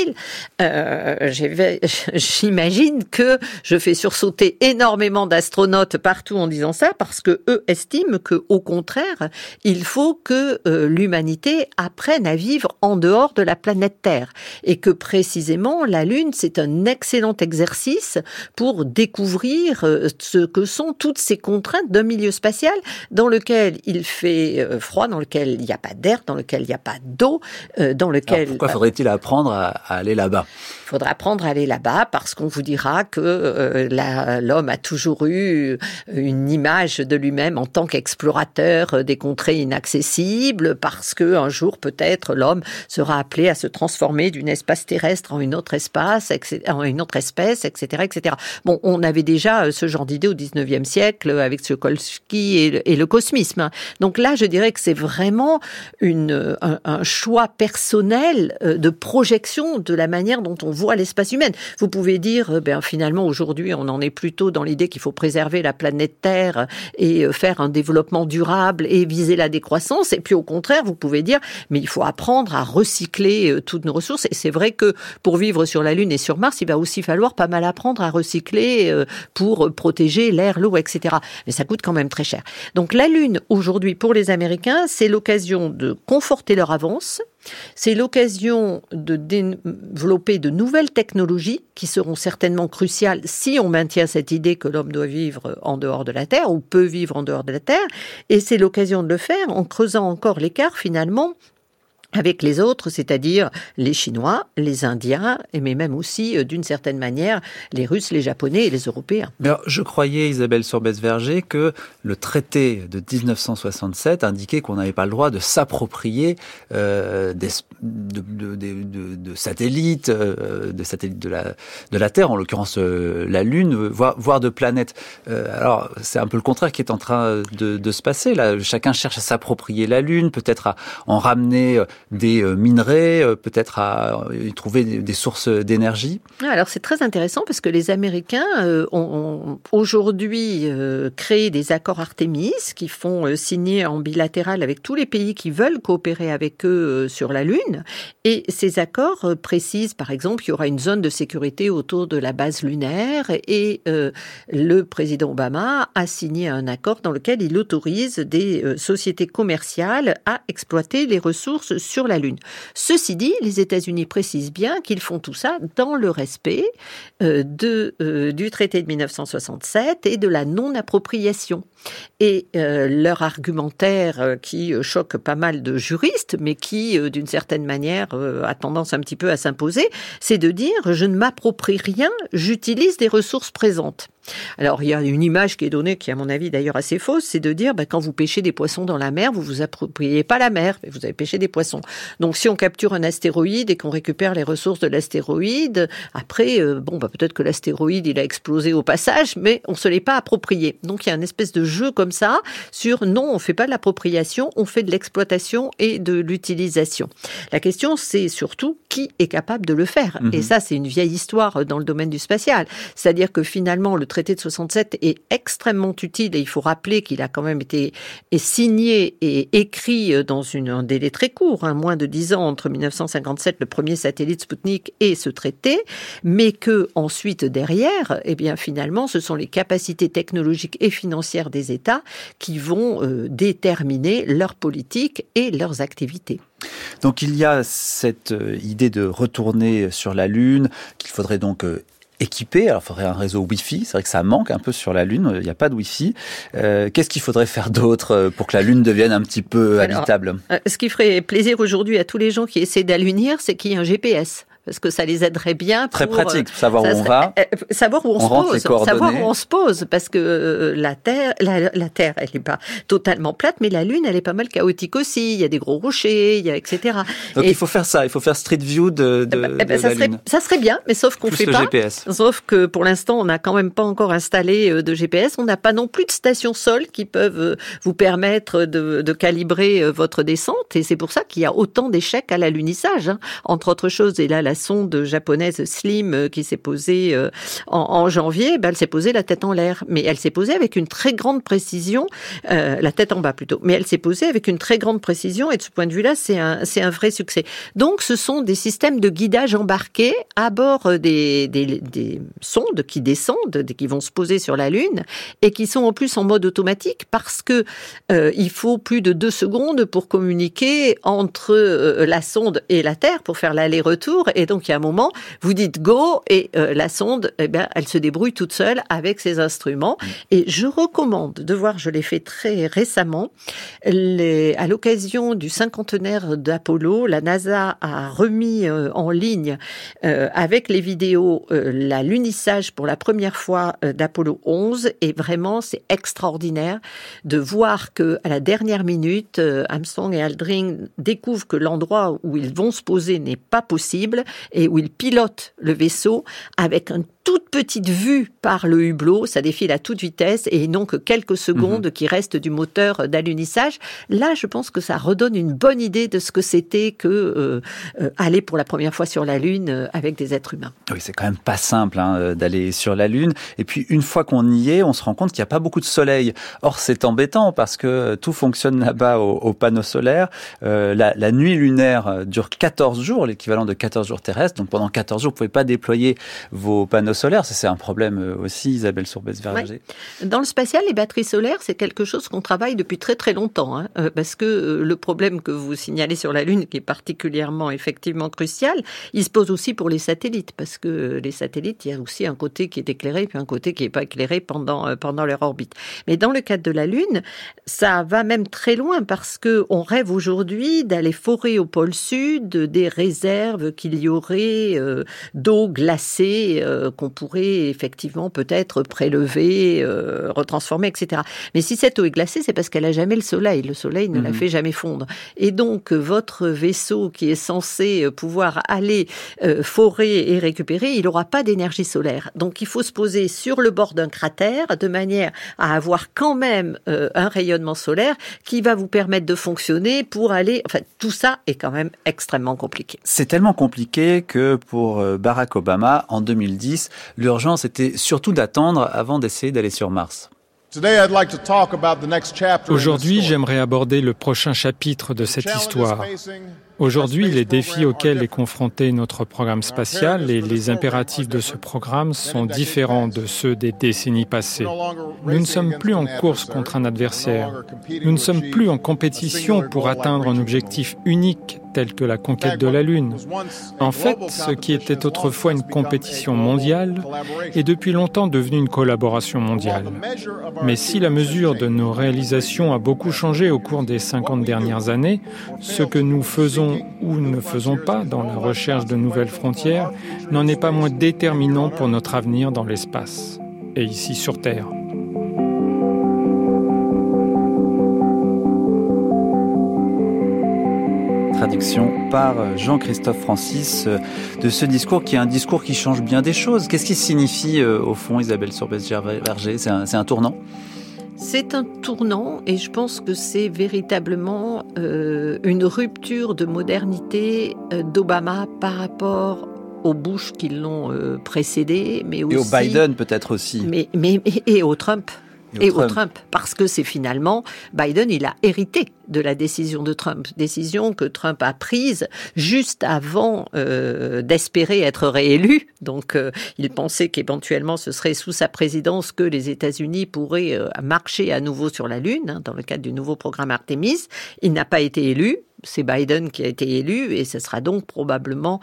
C: Euh, J'imagine que je fais sursauter énormément d'astronautes partout en disant ça parce que eux estiment que, au contraire, il faut que euh, l'humanité apprenne à vivre en dehors de la planète Terre. Et que précisément la Lune, c'est un excellent exercice pour découvrir euh, ce que sont toutes ces contraintes d'un milieu spatial dans lequel il fait euh, froid, dans lequel il n'y a pas d'air, dans lequel il n'y a pas d'eau, dans
A: Alors,
C: lequel
A: pourquoi
C: bah,
A: faudrait-il apprendre à, à aller là-bas
C: il faudra apprendre à aller là-bas parce qu'on vous dira que euh, l'homme a toujours eu une image de lui-même en tant qu'explorateur euh, des contrées inaccessibles, parce que un jour peut-être l'homme sera appelé à se transformer d'une espace terrestre en une autre en une autre espèce, etc., etc. Bon, on avait déjà euh, ce genre d'idée au 19e siècle avec Tsiolkovsky et, le- cosmisme. hein. Donc là, je dirais que c'est vraiment une, un, choix personnel de projection de la manière dont on voit l'espace humain. Vous pouvez dire, euh, ben finalement aujourd'hui, on en est plutôt dans l'idée qu'il faut préserver la planète Terre et euh, faire un développement durable et viser la décroissance. Et puis au contraire, vous pouvez dire, mais il faut apprendre à recycler euh, toutes nos ressources. Et c'est vrai que pour vivre sur la Lune et sur Mars, il va aussi falloir pas mal apprendre à recycler pour protéger l'air, l'eau, etc. Mais ça coûte quand même très cher. Donc la Lune, aujourd'hui, pour les Américains, c'est l'occasion de conforter leur avance. C'est l'occasion de développer de nouvelles technologies qui seront certainement cruciales si on maintient cette idée que l'homme doit vivre en dehors de la Terre ou peut vivre en dehors de la Terre. Et c'est l'occasion de le faire en creusant encore l'écart finalement avec les autres, c'est-à-dire les Chinois, les Indiens, mais même aussi, euh, d'une certaine manière, les Russes, les Japonais et les Européens.
A: je croyais, Isabelle Sorbès-Verger, que le traité de 1967 indiquait qu'on n'avait pas le droit de s'approprier euh, des, de, de, de, satellites, euh, de satellites de la, de la Terre, en l'occurrence euh, la Lune, voire, voire de planètes. Euh, alors, c'est un peu le contraire qui est en train de, de se passer. Là, chacun cherche à s'approprier la Lune, peut-être à en ramener des euh, minerais, euh, peut-être à y trouver des sources d'énergie
C: Alors c'est très intéressant parce que les Américains euh, ont aujourd'hui créé des accords Artemis qui font signer en bilatéral avec tous les pays qui veulent coopérer avec eux sur la Lune. Et ces accords précisent par exemple qu'il y aura une zone de sécurité autour de la base lunaire et le président Obama a signé un accord dans lequel il autorise des sociétés commerciales à exploiter les ressources sur la Lune. Ceci dit, les États-Unis précisent bien qu'ils font tout ça dans le respect euh, euh, du traité de 1967 et de la non-appropriation. Et euh, leur argumentaire qui choque pas mal de juristes, mais qui, d'une certaine manière, a tendance un petit peu à s'imposer, c'est de dire je ne m'approprie rien, j'utilise des ressources présentes. Alors, il y a une image qui est donnée, qui à mon avis d'ailleurs assez fausse, c'est de dire, bah, quand vous pêchez des poissons dans la mer, vous vous appropriez pas la mer, mais vous avez pêché des poissons. Donc, si on capture un astéroïde et qu'on récupère les ressources de l'astéroïde, après, euh, bon, bah, peut-être que l'astéroïde, il a explosé au passage, mais on se l'est pas approprié. Donc, il y a une espèce de jeu comme ça sur non, on fait pas de l'appropriation, on fait de l'exploitation et de l'utilisation. La question, c'est surtout qui est capable de le faire. Et mhm. ça, c'est une vieille histoire dans le domaine du spatial. C'est-à-dire que finalement, le traité de 67 est extrêmement utile et il faut rappeler qu'il a quand même été signé et écrit euh, dans un délai très court, hein, moins de dix ans entre 1957, le premier satellite Sputnik et ce traité, mais que ensuite derrière, eh bien finalement, ce sont les capacités technologiques et financières des États qui vont euh, déterminer leur politique et leurs activités.
A: Donc il y a cette euh, idée de retourner sur la Lune, qu'il faudrait donc équipé. Alors, il faudrait un réseau Wi-Fi. C'est vrai que ça manque un peu sur la Lune. Il n'y a pas de Wi-Fi. Euh, Qu'est-ce qu'il faudrait faire d'autre euh, pour que la Lune devienne un petit peu habitable?
C: euh, Ce qui ferait plaisir aujourd'hui à tous les gens qui essaient d'allunir, c'est qu'il y ait un GPS parce que ça les aiderait bien.
A: Très pratique, pour savoir où on va.
C: Euh, euh, savoir où on, se pose. Savoir où on se pose, parce que euh, la Terre, la, Terre, elle n'est pas totalement plate, mais la Lune, elle est pas mal chaotique aussi. Il y a des gros rochers, il y a etc.
A: Donc il faut faire ça, il faut faire Street View de, de,
C: eh ben, ça
A: la
C: serait,
A: Lune.
C: Ça serait bien, mais sauf qu'on fait pas.
A: GPS.
C: Sauf que pour l'instant, on n'a quand même pas encore installé de GPS. On n'a pas non plus de stations sol qui peuvent vous permettre de, de calibrer votre descente, et c'est pour ça qu'il y a autant d'échecs à l'alunissage, hein, entre autres choses. Et là, la sonde japonaise Slim euh, qui s'est posée euh, en, janvier, ben, elle s'est posée la tête en l'air, mais elle s'est posée avec une très grande précision, euh, la tête en bas plutôt, mais elle s'est posée avec une très grande précision et de ce point de vue-là, c'est un, c'est un vrai succès. Donc, ce sont des systèmes de guidage embarqués à bord des, des, des sondes qui descendent, qui vont se poser sur la Lune et qui sont en plus en mode automatique parce que il faut plus de deux secondes pour communiquer entre la sonde et la Terre pour faire l'aller-retour et donc il y a un moment, vous dites go et euh, la sonde, eh bien, elle se débrouille toute seule avec ses instruments. Mm. Et je recommande de voir, je l'ai fait très récemment, les, à l'occasion du cinquantenaire d'Apollo, la NASA a remis euh, en ligne euh, avec les vidéos la lunissage pour la première fois d'Apollo 11 et vraiment c'est extraordinaire de voir que à la dernière minute Armstrong et Aldrin découvrent que l'endroit où ils vont se poser n'est pas possible et où il pilote le vaisseau avec un toute petite vue par le hublot, ça défile à toute vitesse et non que quelques secondes mhm. qui restent du moteur d'alunissage. Là, je pense que ça redonne une bonne idée de ce que c'était que euh, euh, aller pour la première fois sur la Lune euh, avec des êtres humains.
A: Oui, c'est quand même pas simple hein, d'aller sur la Lune. Et puis une fois qu'on y est, on se rend compte qu'il n'y a pas beaucoup de soleil. Or, c'est embêtant parce que tout fonctionne là-bas au, au, panneau solaire. la, la, nuit lunaire dure 14 jours, l'équivalent de 14 jours terrestres. Donc pendant 14 jours, vous pouvez pas déployer vos panneaux solaires, c'est un problème euh, aussi, Isabelle Sourbès-Verger.
C: Dans le spatial, les batteries solaires, c'est quelque chose qu'on travaille depuis très très longtemps, hein, euh, parce que euh, le problème que vous signalez sur la Lune, qui est particulièrement effectivement crucial, il se pose aussi pour les satellites, parce que les satellites, il y a aussi un côté qui est éclairé, puis un côté qui n'est pas éclairé pendant pendant leur orbite. Mais dans le cadre de la Lune, ça va même très loin, parce que on rêve aujourd'hui d'aller forer au pôle sud des réserves qu'il y aurait d'eau glacée pourrait effectivement peut-être prélever, euh, retransformer, etc. Mais si cette eau est glacée, c'est parce qu'elle a jamais le soleil. Le soleil ne la mhm. fait jamais fondre. Et donc votre vaisseau qui est censé euh, pouvoir aller euh, forer et récupérer, il n'aura pas d'énergie solaire. Donc il faut se poser sur le bord d'un cratère de manière à avoir quand même un rayonnement solaire qui va vous permettre de fonctionner pour aller. Enfin, tout ça est quand même extrêmement compliqué.
A: C'est tellement compliqué que pour Barack Obama, en 2010, l'urgence était surtout d'attendre avant d'essayer d'aller sur Mars.
F: Aujourd'hui, j'aimerais aborder le prochain chapitre de cette histoire. Aujourd'hui, les défis auxquels est confronté notre programme spatial et les impératifs de ce programme sont différents de ceux des décennies passées. Nous ne sommes plus en course contre un adversaire. Nous ne sommes plus en compétition pour atteindre un objectif unique tel que la conquête de la Lune. En fait, ce qui était autrefois une compétition mondiale est depuis longtemps devenu une collaboration mondiale. Mais si la mesure de nos réalisations a beaucoup changé au cours des 50 dernières années, ce que nous faisons ou ne faisons pas dans la recherche de nouvelles frontières n'en est pas moins déterminant pour notre avenir dans l'espace et ici sur Terre.
A: Traduction par Jean-Christophe Francis de ce discours qui est un discours qui change bien des choses. Qu'est-ce qui signifie euh, au fond Isabelle Sorbès-Verger C'est un tournant?
C: C'est un tournant et je pense que c'est véritablement euh, une rupture de modernité euh, d'Obama par rapport aux Bush qui l'ont euh, précédé, mais aussi...
A: Et au Biden peut-être aussi.
C: Mais, mais, et au Trump et, au Trump. Parce que c'est finalement, Biden, il a hérité de la décision de Trump, décision que Trump a prise juste avant euh, d'espérer être réélu. Donc, euh, il pensait qu'éventuellement, ce serait sous sa présidence que les États-Unis pourraient euh, marcher à nouveau sur la Lune, hein, dans le cadre du nouveau programme Artemis. Il n'a pas été élu c'est Biden qui a été élu et ce sera donc probablement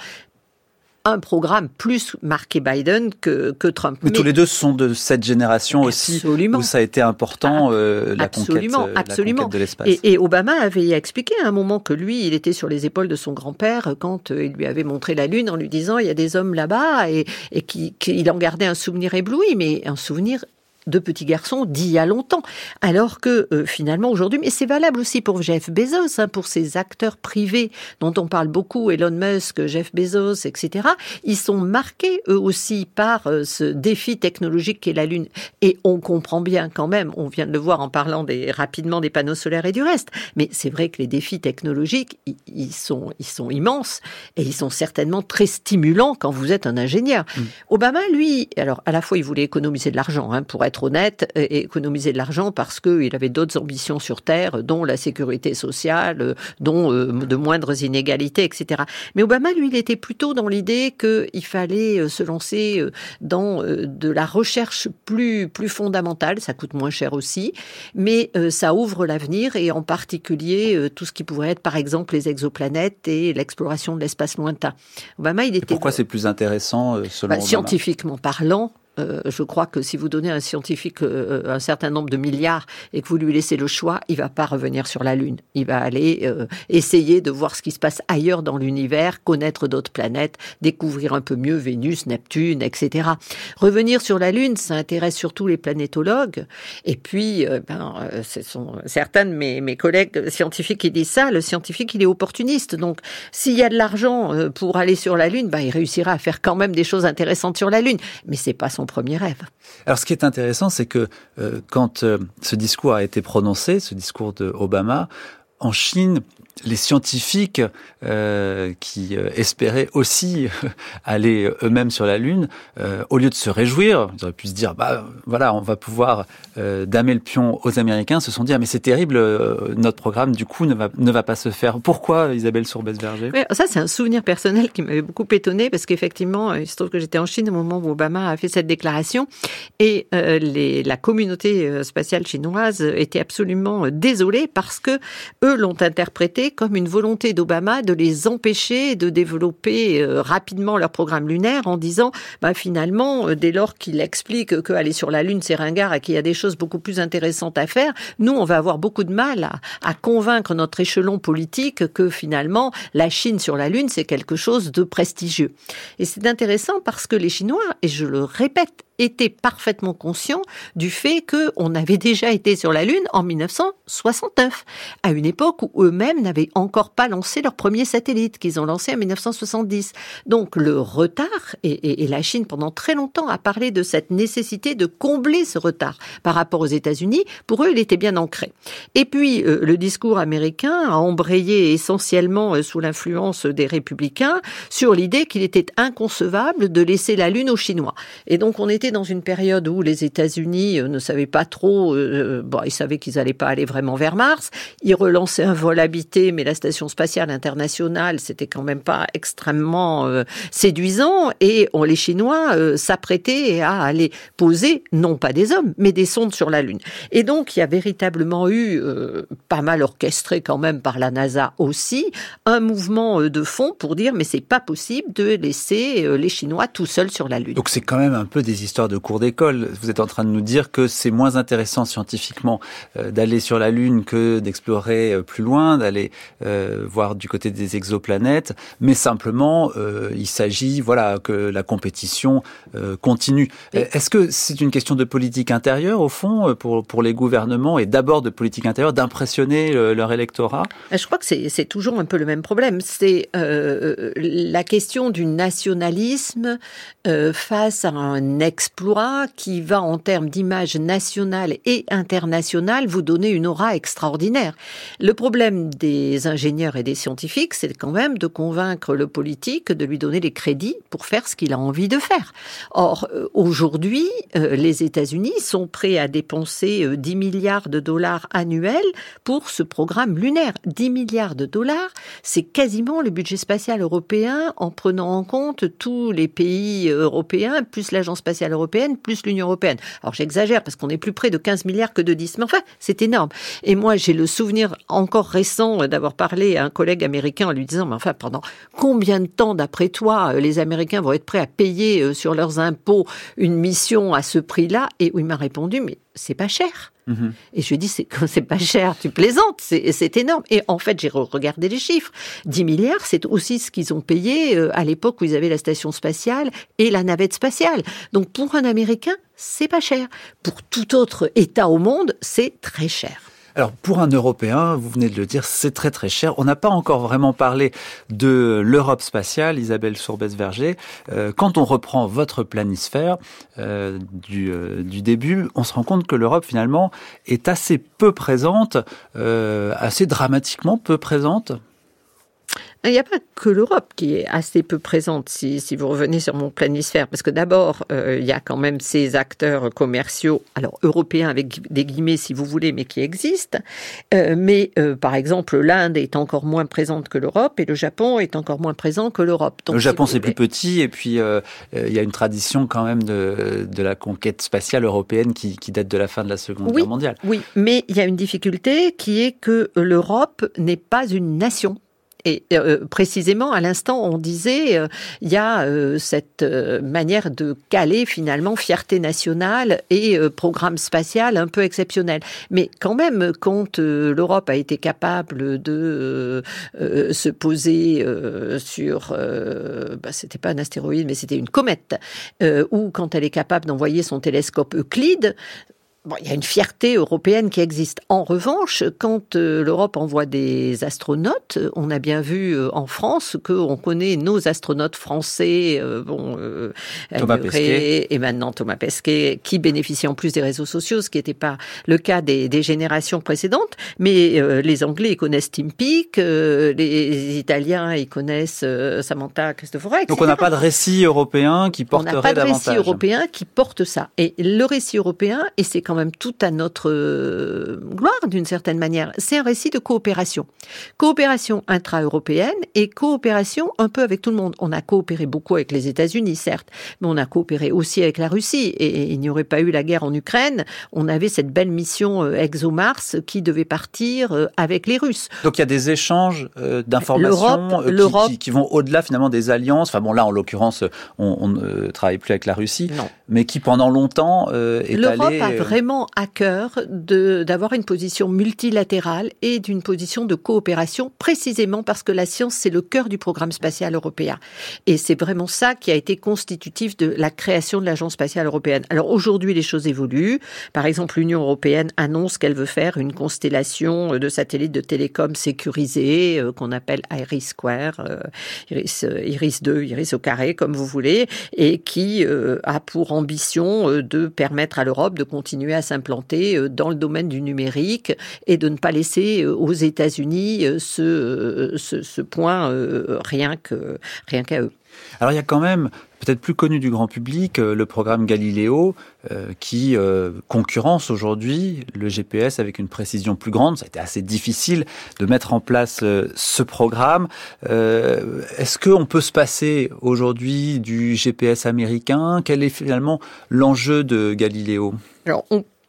C: un programme plus marqué Biden que, que Trump.
A: Mais, tous les deux sont de cette génération aussi où ça a été important ah, euh, la, conquête, euh, absolument. de l'espace.
C: Et, Obama avait expliqué à un moment que lui, il était sur les épaules de son grand-père quand euh, il lui avait montré la Lune en lui disant il y a des hommes là-bas et, et qu'il en gardait un souvenir ébloui, mais un souvenir de petits garçons d'il y a longtemps. Alors que euh, finalement aujourd'hui, mais c'est valable aussi pour Jeff Bezos, hein, pour ces acteurs privés dont on parle beaucoup, Elon Musk, Jeff Bezos, etc. Ils sont marqués eux aussi par euh, ce défi technologique qu'est la Lune. Et on comprend bien quand même, on vient de le voir en parlant des, rapidement des panneaux solaires et du reste, mais c'est vrai que les défis technologiques, ils, sont, ils sont immenses et ils sont certainement très stimulants quand vous êtes un ingénieur. Mm. Obama, lui, alors à la fois il voulait économiser de l'argent hein, pour être être honnête, et économiser de l'argent parce qu'il avait d'autres ambitions sur Terre, dont la sécurité sociale, dont euh, de moindres inégalités, etc. Mais Obama, lui, il était plutôt dans l'idée qu'il fallait euh, se lancer euh, dans de la recherche plus, plus fondamentale, ça coûte moins cher aussi, mais ça ouvre l'avenir et en particulier tout ce qui pourrait être, par exemple, les exoplanètes et l'exploration de l'espace lointain.
A: Obama, il était... pourquoi c'est plus intéressant selon bah,
C: Scientifiquement parlant, euh, je crois que si vous donnez à un scientifique euh, un certain nombre de milliards et que vous lui laissez le choix, il va pas revenir sur la Lune. Il va aller euh, essayer de voir ce qui se passe ailleurs dans l'univers, connaître d'autres planètes, découvrir un peu mieux Vénus, Neptune, etc. Revenir sur la Lune, ça intéresse surtout les planétologues. Et puis, ben, ce sont certains de mes, mes collègues scientifiques qui disent ça. Le scientifique, il est opportuniste. Donc, s'il y a de l'argent pour aller sur la Lune, ben, il réussira à faire quand même des choses intéressantes sur la Lune. Mais c'est pas son premier rêve.
A: Alors ce qui est intéressant, c'est que euh, quand euh, ce discours a été prononcé, ce discours de Obama, en Chine, les scientifiques euh, qui euh, espéraient aussi aller eux-mêmes sur la Lune, euh, au lieu de se réjouir, ils auraient pu se dire, bah voilà, on va pouvoir damer le pion aux Américains, se sont dit, ah, mais c'est terrible, notre programme du coup ne va, ne va pas se faire. Pourquoi Isabelle Sourbès-Berger
C: Oui, Ça, c'est un souvenir personnel qui m'avait beaucoup étonné parce qu'effectivement, il se trouve que j'étais en Chine au moment où Obama a fait cette déclaration et la communauté spatiale chinoise était absolument désolée parce que eux l'ont interprété comme une volonté d'Obama de les empêcher de développer euh, rapidement leur programme lunaire en disant, bah, finalement, euh, dès lors qu'il explique que aller sur la Lune, c'est ringard et qu'il y a des choses beaucoup plus intéressantes à faire, nous, on va avoir beaucoup de mal à convaincre notre échelon politique que finalement, la Chine sur la Lune, c'est quelque chose de prestigieux. Et c'est intéressant parce que les Chinois, et je le répète, étaient parfaitement conscients du fait qu'on avait déjà été sur la Lune en 1969, à une époque où eux-mêmes n'avaient encore pas lancé leur premier satellite, qu'ils ont lancé en 1970. Donc le retard, et, et, la Chine pendant très longtemps a parlé de cette nécessité de combler ce retard par rapport aux États-Unis, pour eux il était bien ancré. Et puis euh, le discours américain a embrayé essentiellement euh, sous l'influence des républicains sur l'idée qu'il était inconcevable de laisser la Lune aux Chinois. Et donc on était dans une période où les États-Unis euh, ne savaient pas trop, euh, bon, ils savaient qu'ils n'allaient pas aller vraiment vers Mars. Ils relançaient un vol habité, mais la station spatiale internationale, c'était quand même pas extrêmement euh, séduisant. Et on, les Chinois s'apprêtaient à aller poser, non pas des hommes, mais des sondes sur la Lune. Et donc, il y a véritablement eu, pas mal orchestré quand même par la NASA aussi, un mouvement de fond pour dire, mais c'est pas possible de laisser les Chinois tout seuls sur la Lune.
A: Donc c'est quand même un peu des histoires de cours d'école. Vous êtes en train de nous dire que c'est moins intéressant scientifiquement euh, d'aller sur la Lune que d'explorer euh, plus loin, d'aller euh, voir du côté des exoplanètes, mais simplement il s'agit voilà que la compétition continue. Est-ce que c'est une question de politique intérieure au fond pour pour les gouvernements et d'abord de politique intérieure d'impressionner leur électorat?
C: Je crois que c'est toujours un peu le même problème. C'est la question du nationalisme face à un exploit qui va en termes d'image nationale et internationale vous donner une aura extraordinaire. Le problème des ingénieurs et des scientifiques, c'est quand même de convaincre le politique de lui donner les crédits pour faire ce qu'il a envie de faire. Or, euh, aujourd'hui, euh, les États-Unis sont prêts à dépenser 10 euh, milliards de dollars annuels pour ce programme lunaire. 10 milliards de dollars, c'est quasiment le budget spatial européen en prenant en compte tous les pays européens, plus l'Agence spatiale européenne plus l'Union européenne. Alors j'exagère parce qu'on est plus près de 15 milliards que de 10, mais enfin, c'est énorme. Et moi, j'ai le souvenir encore récent d'avoir parlé à un collègue américain en lui disant, mais enfin, pendant combien de temps, d'après toi, euh, les Américains vont être prêts à payer euh, sur leurs impôts une mission à ce prix-là? Et il m'a répondu, mais c'est pas cher. Mhm. Et je lui ai c'est pas cher, tu plaisantes, c'est, énorme. Et en fait, j'ai regardé les chiffres. 10 milliards, c'est aussi ce qu'ils ont payé euh, à l'époque où ils avaient la station spatiale et la navette spatiale. Donc pour un Américain, c'est pas cher. Pour tout autre État au monde, c'est très cher.
A: Alors pour un Européen, vous venez de le dire, c'est très très cher. On n'a pas encore vraiment parlé de l'Europe spatiale, Isabelle Sourbès-Verger. Euh, quand on reprend votre planisphère euh, du, euh, du, début, on se rend compte que l'Europe finalement est assez peu présente, assez dramatiquement peu présente.
C: Il n'y a pas que l'Europe qui est assez peu présente, si, si, vous revenez sur mon planisphère, parce que d'abord, euh, il y a quand même ces acteurs commerciaux, alors européens avec des guillemets si vous voulez, mais qui existent. Euh, mais euh, par exemple, l'Inde est encore moins présente que l'Europe et le Japon est encore moins présent que l'Europe.
A: Le Japon, c'est plus petit et puis il y a une tradition quand même de, de la conquête spatiale européenne qui, qui, date de la fin de la Seconde Guerre mondiale.
C: Oui, mais il y a une difficulté qui est que l'Europe n'est pas une nation et euh, précisément, à l'instant, on disait, euh, il y a euh, cette manière de caler finalement fierté nationale et programme spatial un peu exceptionnel. Mais quand même, quand l'Europe a été capable de se poser sur, bah, c'était pas un astéroïde, mais c'était une comète, ou quand elle est capable d'envoyer son télescope Euclide, Bon, il y a une fierté européenne qui existe. En revanche, quand euh, l'Europe envoie des astronautes, on a bien vu euh, en France qu'on connaît nos astronautes français, euh, bon,
A: Thomas Pesquet.
C: et maintenant Thomas Pesquet, qui bénéficient en plus des réseaux sociaux, ce qui n'était pas le cas des, des générations précédentes. Mais les Anglais, ils connaissent Tim Peake, les Italiens, ils connaissent Samantha Cristoforo, etc.
A: Donc on n'a pas de récit européen qui porterait
C: davantage. On n'a pas de récit européen qui porte ça. Et le récit européen, et c'est quand même tout à notre euh, gloire d'une certaine manière. C'est un récit de coopération. Coopération intra-européenne et coopération un peu avec tout le monde. On a coopéré beaucoup avec les États-Unis, certes, mais on a coopéré aussi avec la Russie. Et il n'y aurait pas eu la guerre en Ukraine, on avait cette belle mission euh, ExoMars qui devait partir euh, avec les Russes.
A: Donc il y a des échanges d'informations qui, qui, qui, vont au-delà finalement des alliances. Enfin bon là en l'occurrence on, ne travaille plus avec la Russie,
C: non.
A: mais qui pendant longtemps est
C: L'Europe
A: allé,
C: à cœur d'avoir une position multilatérale et d'une position de coopération, précisément parce que la science, c'est le cœur du programme spatial européen. Et c'est vraiment ça qui a été constitutif de la création de l'Agence spatiale européenne. Alors aujourd'hui, les choses évoluent. Par exemple, l'Union européenne annonce qu'elle veut faire une constellation de satellites de télécom sécurisés, euh, qu'on appelle Iris Square, euh, Iris, euh, Iris 2, Iris au carré, comme vous voulez, et qui euh, a pour ambition euh, de permettre à l'Europe de continuer à s'implanter euh, dans le domaine du numérique et de ne pas laisser aux États-Unis ce, ce, ce, point rien que rien qu'à eux.
A: Alors il y a quand même peut-être plus connu du grand public le programme Galileo euh, qui euh, concurrence aujourd'hui le GPS avec une précision plus grande. Ça a été assez difficile de mettre en place euh, ce programme. Est-ce qu'on peut se passer aujourd'hui du GPS américain? Quel est finalement l'enjeu de Galileo?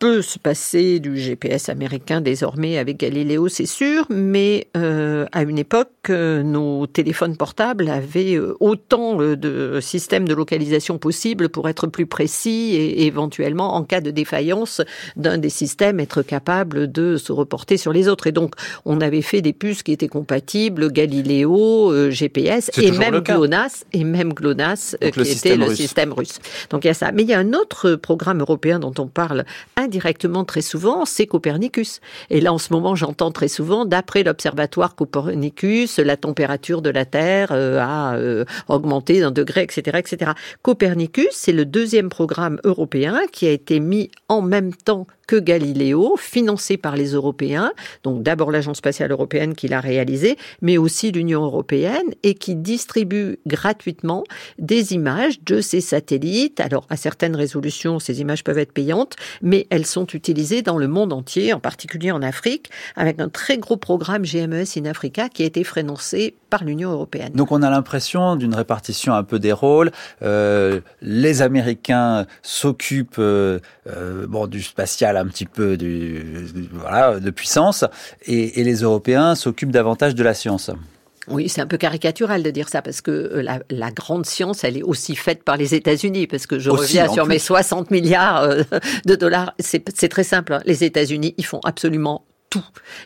C: Peut se passer du GPS américain désormais avec Galileo, c'est sûr, mais euh, à une époque, euh, nos téléphones portables avaient euh, autant de systèmes de localisation possibles pour être plus précis et, éventuellement, en cas de défaillance d'un des systèmes, être capable de se reporter sur les autres. Et donc, on avait fait des puces qui étaient compatibles Galileo, euh, GPS et même GLONASS et même GLONASS qui était le
A: russe.
C: système russe. Donc il y a ça. Mais il y a un autre programme européen dont on parle indirectement très souvent, c'est Copernicus. Et là, en ce moment, j'entends très souvent, d'après l'observatoire Copernicus, la température de la Terre euh, a euh, augmenté d'un degré, etc., etc. Copernicus, c'est le deuxième programme européen qui a été mis en même temps que Galileo, financé par les Européens, donc d'abord l'Agence spatiale européenne qui l'a réalisé, mais aussi l'Union européenne, et qui distribue gratuitement des images de ces satellites. Alors, à certaines résolutions, ces images peuvent être payantes, mais elles sont utilisées dans le monde entier, en particulier en Afrique, avec un très gros programme GMES in Africa qui a été financé par l'Union européenne.
A: Donc on a l'impression d'une répartition un peu des rôles. Euh, les Américains s'occupent euh, euh, bon du spatial un petit peu de puissance et les Européens s'occupent davantage de la science.
C: Oui, c'est un peu caricatural de dire ça parce que euh, la, la, grande science, elle est aussi faite par les États-Unis. Parce que je
A: aussi,
C: reviens sur
A: plus.
C: mes 60 milliards euh, de dollars. C'est très simple. Hein. Les États-Unis, ils font absolument tout.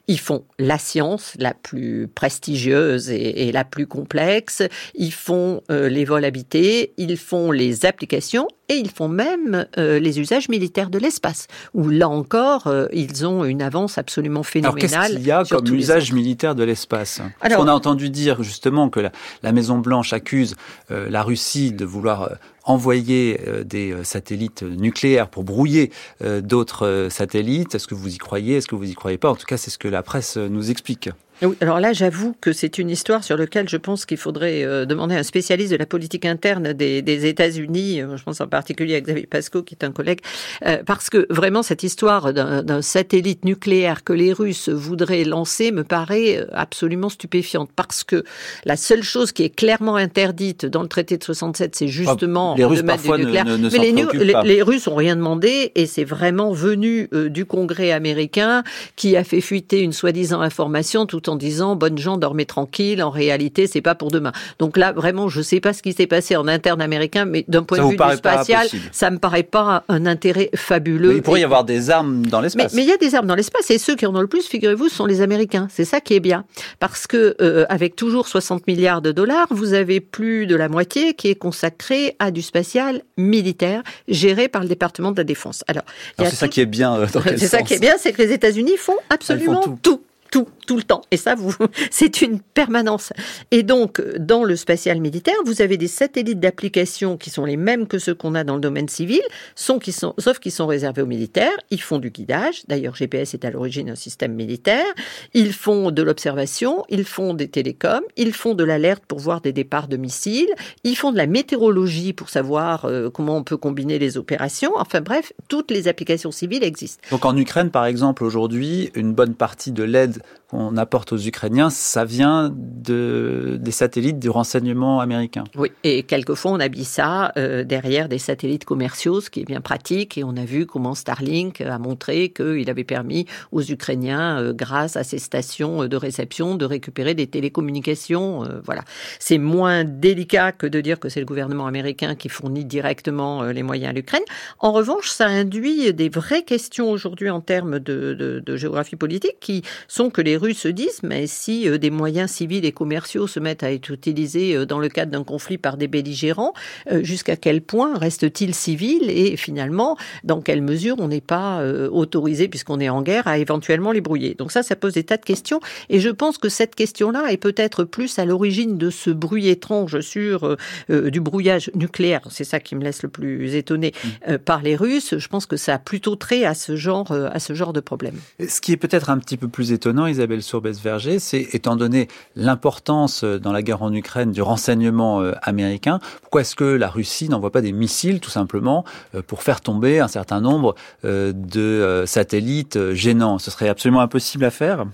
C: Ils font la science la plus prestigieuse et, et la plus complexe, ils font euh, les vols habités, ils font les applications et ils font même euh, les usages militaires de l'espace, où là encore, euh, ils ont une avance absolument phénoménale.
A: Alors qu'est-ce qu'il y a comme usage militaire de l'espace? On a entendu dire justement que la, la Maison Blanche accuse la Russie de vouloir envoyer euh, des satellites nucléaires pour brouiller euh, d'autres satellites. Est-ce que vous y croyez? Est-ce que vous y croyez pas? En tout cas, c'est ce que la presse nous explique.
C: Oui, alors là, j'avoue que c'est une histoire sur laquelle je pense qu'il faudrait euh, demander à un spécialiste de la politique interne des, des États-Unis, euh, je pense en particulier à Xavier Pasco, qui est un collègue, euh, parce que vraiment cette histoire d'un satellite nucléaire que les Russes voudraient lancer me paraît euh, absolument stupéfiante, parce que la seule chose qui est clairement interdite dans le traité de 67, c'est justement
A: les Russes
C: de mettre
A: parfois
C: du nucléaire.
A: Ne, ne, ne
C: Mais les,
A: les,
C: les, Russes ont rien demandé, et c'est vraiment venu euh, du Congrès américain qui a fait fuiter une soi-disant information tout en disant bonnes gens dormez tranquille. En réalité, c'est pas pour demain. Donc là, vraiment, je sais pas ce qui s'est passé en interne américain, mais d'un point de vue du spatial, ça me paraît pas un intérêt fabuleux.
A: il pourrait y avoir des armes dans l'espace.
C: Mais, il y a des armes dans l'espace et ceux qui en ont le plus, figurez-vous, sont les Américains. C'est ça qui est bien, parce que euh, avec toujours 60 milliards de dollars, vous avez plus de la moitié qui est consacrée à du spatial militaire géré par le département de la défense.
A: Alors, c'est ça qui est bien. Euh,
C: c'est ça qui est bien, c'est que les États-Unis font absolument tout tout, tout le temps. Et ça, vous, c'est une permanence. Et donc, dans le spatial militaire, vous avez des satellites d'application qui sont les mêmes que ceux qu'on a dans le domaine civil, sauf qu'ils sont réservés aux militaires. Ils font du guidage. D'ailleurs, GPS est à l'origine d'un système militaire. Ils font de l'observation. Ils font des télécoms. Ils font de l'alerte pour voir des départs de missiles. Ils font de la météorologie pour savoir euh, comment on peut combiner les opérations. Enfin bref, toutes les applications civiles existent.
A: Donc en Ukraine, par exemple, aujourd'hui, une bonne partie de l'aide qu'on apporte aux Ukrainiens, ça vient de, des satellites de renseignement américains.
C: Oui, et quelquefois on habille ça euh, derrière des satellites commerciaux, ce qui est bien pratique. Et on a vu comment Starlink a montré qu'il avait permis aux Ukrainiens, euh, grâce à ces stations de réception, de récupérer des télécommunications. Euh, voilà, c'est moins délicat que de dire que c'est le gouvernement américain qui fournit directement les moyens à l'Ukraine. En revanche, ça induit des vraies questions aujourd'hui en termes de, de géographie politique qui sont que les Russes se disent, mais si euh, des moyens civils et commerciaux se mettent à être utilisés euh, dans le cadre d'un conflit par des belligérants, euh, jusqu'à quel point reste-t-il civil et finalement, dans quelle mesure on n'est pas autorisé, puisqu'on est en guerre, à éventuellement les brouiller? Donc ça, ça pose des tas de questions et je pense que cette question-là est peut-être plus à l'origine de ce bruit étrange sur du brouillage nucléaire, c'est ça qui me laisse le plus étonné, mmh. par les Russes. Je pense que ça a plutôt trait à ce genre, à ce genre de problème.
A: Ce qui est peut-être un petit peu plus étonnant, Isabelle Sourbès-Verger, c'est étant donné l'importance euh, dans la guerre en Ukraine du renseignement euh, américain, pourquoi est-ce que la Russie n'envoie pas des missiles tout simplement euh, pour faire tomber un certain nombre de satellites gênants? Ce serait absolument impossible à faire?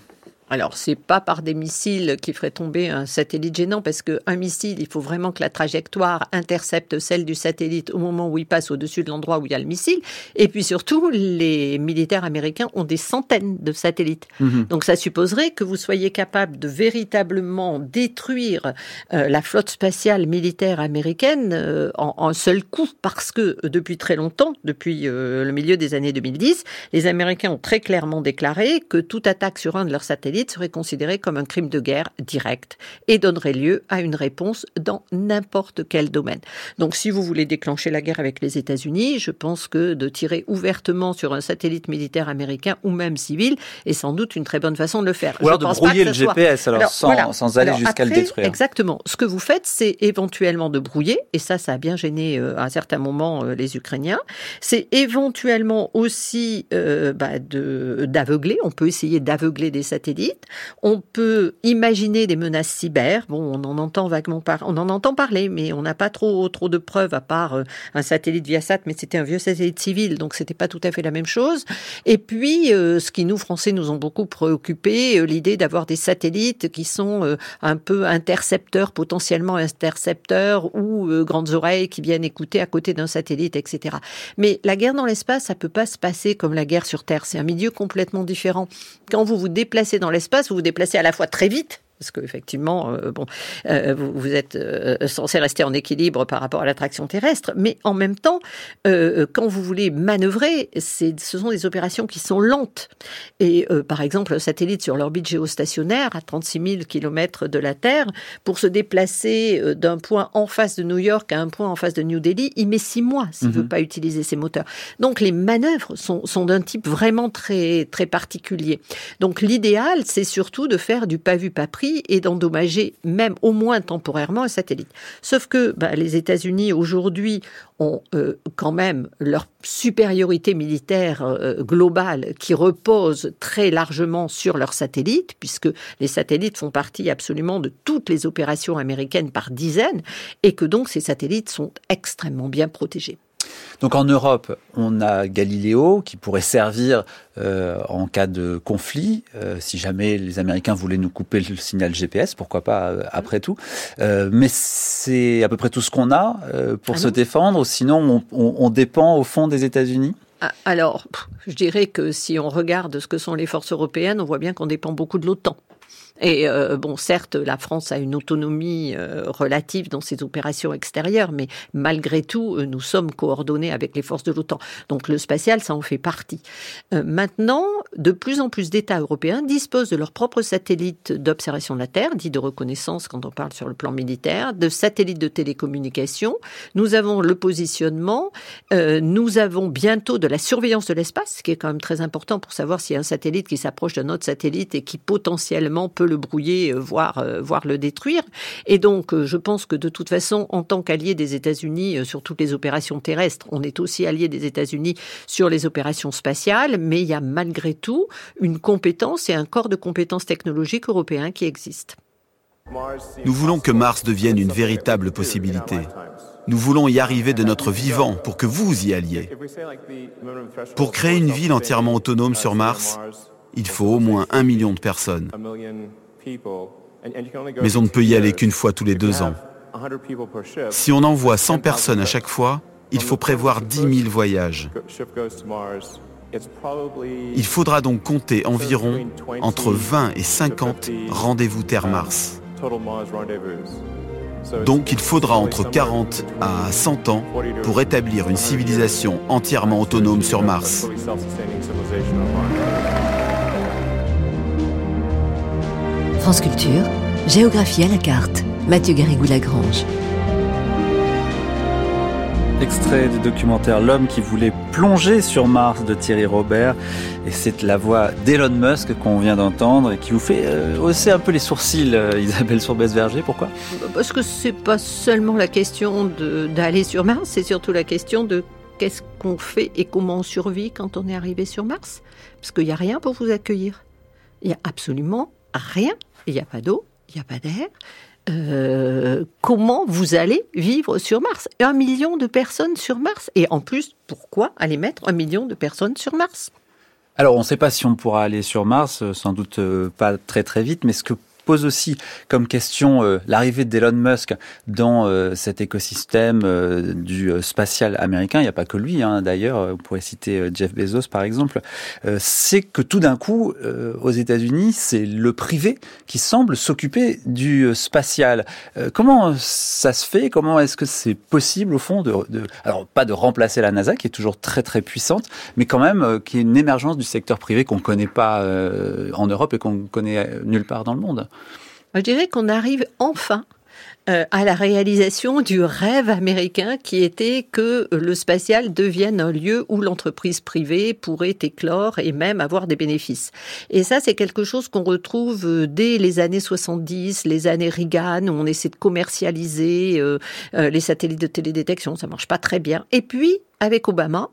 C: Alors, c'est pas par des missiles qui feraient tomber un satellite gênant, parce qu'un missile, il faut vraiment que la trajectoire intercepte celle du satellite au moment où il passe au-dessus de l'endroit où il y a le missile. Et puis surtout, les militaires américains ont des centaines de satellites. Mhm. Donc, ça supposerait que vous soyez capable de véritablement détruire euh, la flotte spatiale militaire américaine euh, en, un seul coup, parce que euh, depuis très longtemps, depuis le milieu des années 2010, les Américains ont très clairement déclaré que toute attaque sur un de leurs satellites serait considéré comme un crime de guerre direct et donnerait lieu à une réponse dans n'importe quel domaine. Donc si vous voulez déclencher la guerre avec les États-Unis, je pense que de tirer ouvertement sur un satellite militaire américain ou même civil est sans doute une très bonne façon de le faire.
A: Ou alors de brouiller le GPS alors, sans, aller jusqu'à le détruire.
C: Exactement. Ce que vous faites, c'est éventuellement de brouiller, et ça, ça a bien gêné euh, à un certain moment euh, les Ukrainiens. C'est éventuellement aussi euh, bah, d'aveugler. On peut essayer d'aveugler des satellites on peut imaginer des menaces cyber. Bon, on en entend vaguement on en entend parler, mais on n'a pas trop trop de preuves à part euh, un satellite Viasat, mais c'était un vieux satellite civil, donc c'était pas tout à fait la même chose. Et puis, euh, ce qui nous Français nous ont beaucoup préoccupé, euh, l'idée d'avoir des satellites qui sont un peu intercepteurs, potentiellement intercepteurs, ou grandes oreilles qui viennent écouter à côté d'un satellite, etc. Mais la guerre dans l'espace, ça peut pas se passer comme la guerre sur Terre. C'est un milieu complètement différent. Quand vous vous déplacez dans l'espace, vous vous déplacez à la fois très vite parce qu'effectivement, euh, bon, euh, vous, êtes euh, censé rester en équilibre par rapport à l'attraction terrestre, mais en même temps, quand vous voulez manœuvrer, ce sont des opérations qui sont lentes. Et par exemple, un satellite sur l'orbite géostationnaire à 36 000 km de la Terre, pour se déplacer d'un point en face de New York à un point en face de New Delhi, il met six mois s'il ne veut mhm. pas utiliser ses moteurs. Donc les manœuvres sont, sont d'un type vraiment très très particulier. Donc l'idéal, c'est surtout de faire du pas vu pas pris et d'endommager même au moins temporairement un satellite. Sauf que bah, les États-Unis aujourd'hui ont euh, quand même leur supériorité militaire euh, globale qui repose très largement sur leurs satellites, puisque les satellites font partie absolument de toutes les opérations américaines par dizaines, et que donc ces satellites sont extrêmement bien protégés.
A: Donc en Europe, on a Galileo qui pourrait servir euh, en cas de conflit, euh, si jamais les Américains voulaient nous couper le signal GPS, pourquoi pas euh, après tout. mais c'est à peu près tout ce qu'on a pour ah se défendre, sinon on, on, on, dépend au fond des États-Unis?
C: Alors, je dirais que si on regarde ce que sont les forces européennes, on voit bien qu'on dépend beaucoup de l'OTAN. Et euh, bon, certes, la France a une autonomie euh, relative dans ses opérations extérieures, mais malgré tout, euh, nous sommes coordonnés avec les forces de l'OTAN. Donc le spatial, ça en fait partie. maintenant, de plus en plus d'États européens disposent de leurs propres satellites d'observation de la Terre, dits de reconnaissance quand on parle sur le plan militaire, de satellites de télécommunication. Nous avons le positionnement, nous avons bientôt de la surveillance de l'espace, ce qui est quand même très important pour savoir s'il y a un satellite qui s'approche d'un autre satellite et qui potentiellement peut le brouiller, euh, voire, euh, voire le détruire. Et donc, euh, je pense que de toute façon, en tant qu'allié des États-Unis sur toutes les opérations terrestres, on est aussi allié des États-Unis sur les opérations spatiales, mais il y a malgré tout une compétence et un corps de compétences technologiques européens qui existent.
G: Nous voulons que Mars devienne une véritable possibilité. Nous voulons y arriver de notre vivant pour que vous y alliez. Pour créer une ville entièrement autonome sur Mars, il faut au moins un million de personnes. Mais on ne peut y aller qu'une fois tous les deux ans. Si on envoie 100 personnes à chaque fois, il faut prévoir 10 000 voyages. Il faudra donc compter environ entre 20 et 50 rendez-vous Terre-Mars. Donc il faudra entre 40 à 100 ans pour établir une civilisation entièrement autonome sur Mars.
B: France Culture, géographie à la carte. Mathieu Garrigou-Lagrange.
A: Extrait du documentaire L'homme qui voulait plonger sur Mars de Thierry Robert. Et c'est la voix d'Elon Musk qu'on vient d'entendre et qui vous fait euh, hausser un peu les sourcils, euh, Isabelle Sourbès-Verger. Pourquoi?
C: Parce que c'est pas seulement la question d'aller sur Mars, c'est surtout la question de qu'est-ce qu'on fait et comment on survit quand on est arrivé sur Mars. Parce qu'il n'y a rien pour vous accueillir. Il n'y a absolument rien il n'y a pas d'eau, il n'y a pas d'air. Euh, comment vous allez vivre sur Mars? Un million de personnes sur Mars. Et en plus, pourquoi aller mettre un million de personnes sur Mars?
A: Alors, on ne sait pas si on pourra aller sur Mars, euh, sans doute euh, pas très très vite, mais ce que pose aussi comme question euh, l'arrivée d'Elon Musk dans euh, cet écosystème euh, du spatial américain. Il n'y a pas que lui, hein, d'ailleurs. On pourrait citer Jeff Bezos, par exemple. c'est que tout d'un coup, aux États-Unis, c'est le privé qui semble s'occuper du spatial. comment ça se fait? Comment est-ce que c'est possible, au fond, de, de, alors pas de remplacer la NASA, qui est toujours très très puissante, mais quand même qui est une émergence du secteur privé qu'on ne connaît pas en Europe et qu'on connaît nulle part dans le monde?
C: Je dirais qu'on arrive enfin euh, à la réalisation du rêve américain qui était que le spatial devienne un lieu où l'entreprise privée pourrait éclore et même avoir des bénéfices. Et ça, c'est quelque chose qu'on retrouve dès les années 70, les années Reagan, où on essaie de commercialiser euh, euh, les satellites de télédétection. Ça marche pas très bien. Et puis, avec Obama,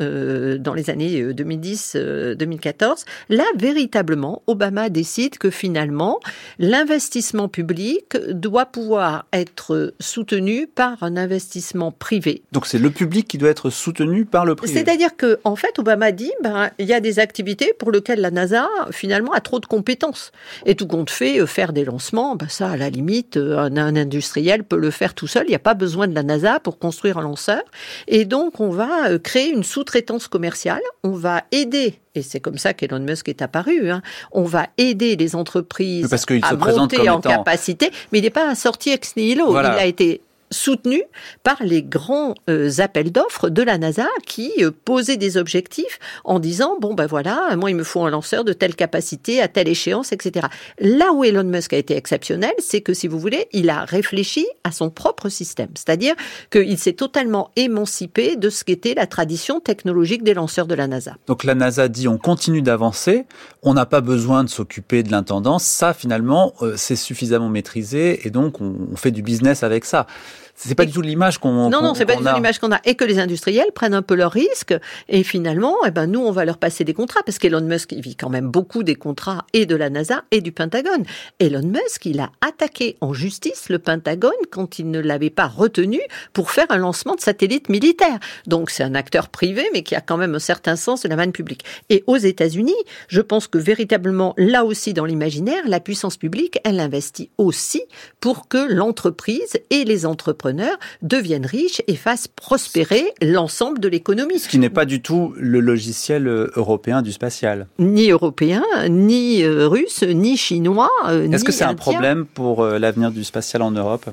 C: euh, dans les années 2010-2014, euh, là, véritablement, Obama décide que finalement, l'investissement public doit pouvoir être soutenu par un investissement privé.
A: Donc c'est le public qui doit être soutenu par le privé.
C: C'est-à-dire que, en fait, Obama dit, ben, il y a des activités pour lesquelles la NASA, finalement, a trop de compétences. Et tout compte fait, euh, faire des lancements, ben, ça, à la limite, un, un industriel peut le faire tout seul. Il n'y a pas besoin de la NASA pour construire un lanceur. Et donc, on va créer une sous-traitance commerciale, on va aider et c'est comme ça qu'Elon Musk est apparu. Hein. On va aider les entreprises à monter en capacité, mais il n'est pas sorti ex nihilo. Il a été soutenu par les grands euh, appels d'offres de la NASA qui euh, posaient des objectifs en disant bon ben voilà moi il me faut un lanceur de telle capacité à telle échéance etc. Là où Elon Musk a été exceptionnel c'est que si vous voulez il a réfléchi à son propre système c'est-à-dire qu'il s'est totalement émancipé de ce qu'était la tradition technologique des lanceurs de la NASA.
A: Donc la NASA dit on continue d'avancer on n'a pas besoin de s'occuper de l'intendance ça finalement euh, c'est suffisamment maîtrisé et donc on, on fait du business avec ça. C'est pas du tout l'image qu'on
C: Non, non, c'est pas du tout l'image qu'on a. Et que les industriels prennent un peu leurs risques. Et finalement, eh ben, nous, on va leur passer des contrats. Parce qu'Elon Musk, il vit quand même beaucoup des contrats et de la NASA et du Pentagone. Elon Musk, il a attaqué en justice le Pentagone quand il ne l'avait pas retenu pour faire un lancement de satellite militaire. Donc, c'est un acteur privé, mais qui a quand même un certain sens de la manne publique. Et aux États-Unis, je pense que véritablement, là aussi, dans l'imaginaire, la puissance publique, elle investit aussi pour que l'entreprise et les entreprises entrepreneurs deviennent riches et fassent prospérer l'ensemble de l'économie.
A: Ce qui n'est pas du tout le logiciel euh, européen du spatial.
C: Ni européen, ni euh, russe, ni chinois.
A: Euh, Est-ce que c'est un problème pour l'avenir du spatial en Europe?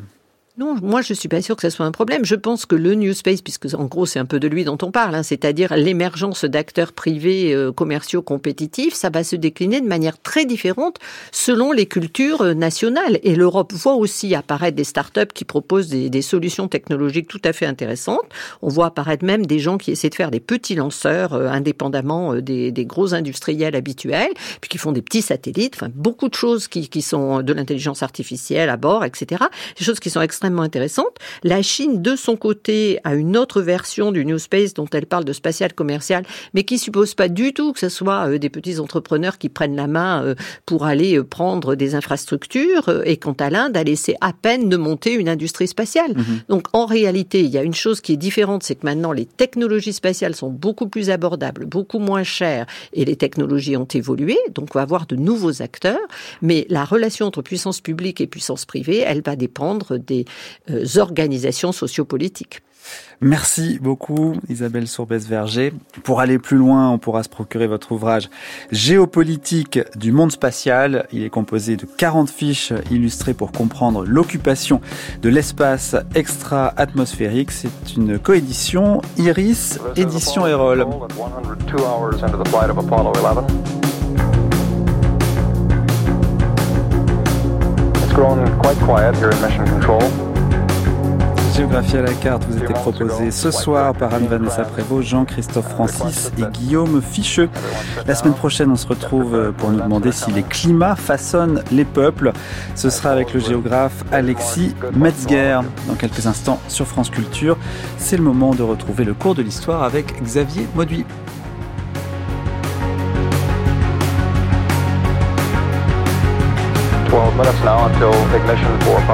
C: Non, moi je suis pas sûr que ce soit un problème. Je pense que le New Space, puisque en gros c'est un peu de lui dont on parle, hein, c'est-à-dire l'émergence d'acteurs privés euh, commerciaux compétitifs, ça va se décliner de manière très différente selon les cultures euh, nationales. Et l'Europe voit aussi apparaître des startups qui proposent des, solutions technologiques tout à fait intéressantes. On voit apparaître même des gens qui essaient de faire des petits lanceurs euh, indépendamment des, gros industriels habituels, puis qui font des petits satellites. Enfin, beaucoup de choses qui, qui sont de l'intelligence artificielle à bord, etc. Des choses qui sont extrêmement intéressante. La Chine, de son côté, a une autre version du New Space dont elle parle de spatial commercial, mais qui suppose pas du tout que ce soit euh, des petits entrepreneurs qui prennent la main euh, pour aller euh, prendre des infrastructures. Et quant à l'Inde, a laissé à peine de monter une industrie spatiale. Mhm. Donc, en réalité, il y a une chose qui est différente, c'est que maintenant, les technologies spatiales sont beaucoup plus abordables, beaucoup moins chères, et les technologies ont évolué. Donc, on va avoir de nouveaux acteurs. Mais la relation entre puissance publique et puissance privée, elle va dépendre des organisations sociopolitiques.
A: Merci beaucoup Isabelle Sourbès-Verger. Pour aller plus loin, on pourra se procurer votre ouvrage Géopolitique du monde spatial. Il est composé de 40 fiches illustrées pour comprendre l'occupation de l'espace extra-atmosphérique. C'est une coédition Iris, édition Erol. Géographie à la carte vous était proposé ce soir par Anne-Vanessa Prévost, Jean-Christophe Francis et Guillaume Ficheux. La semaine prochaine, on se retrouve pour nous demander si les climats façonnent les peuples. Ce sera avec le géographe Alexis Metzger dans quelques instants sur France Culture. C'est le moment de retrouver le cours de l'histoire avec Xavier Mauduit. Let us now until ignition for power.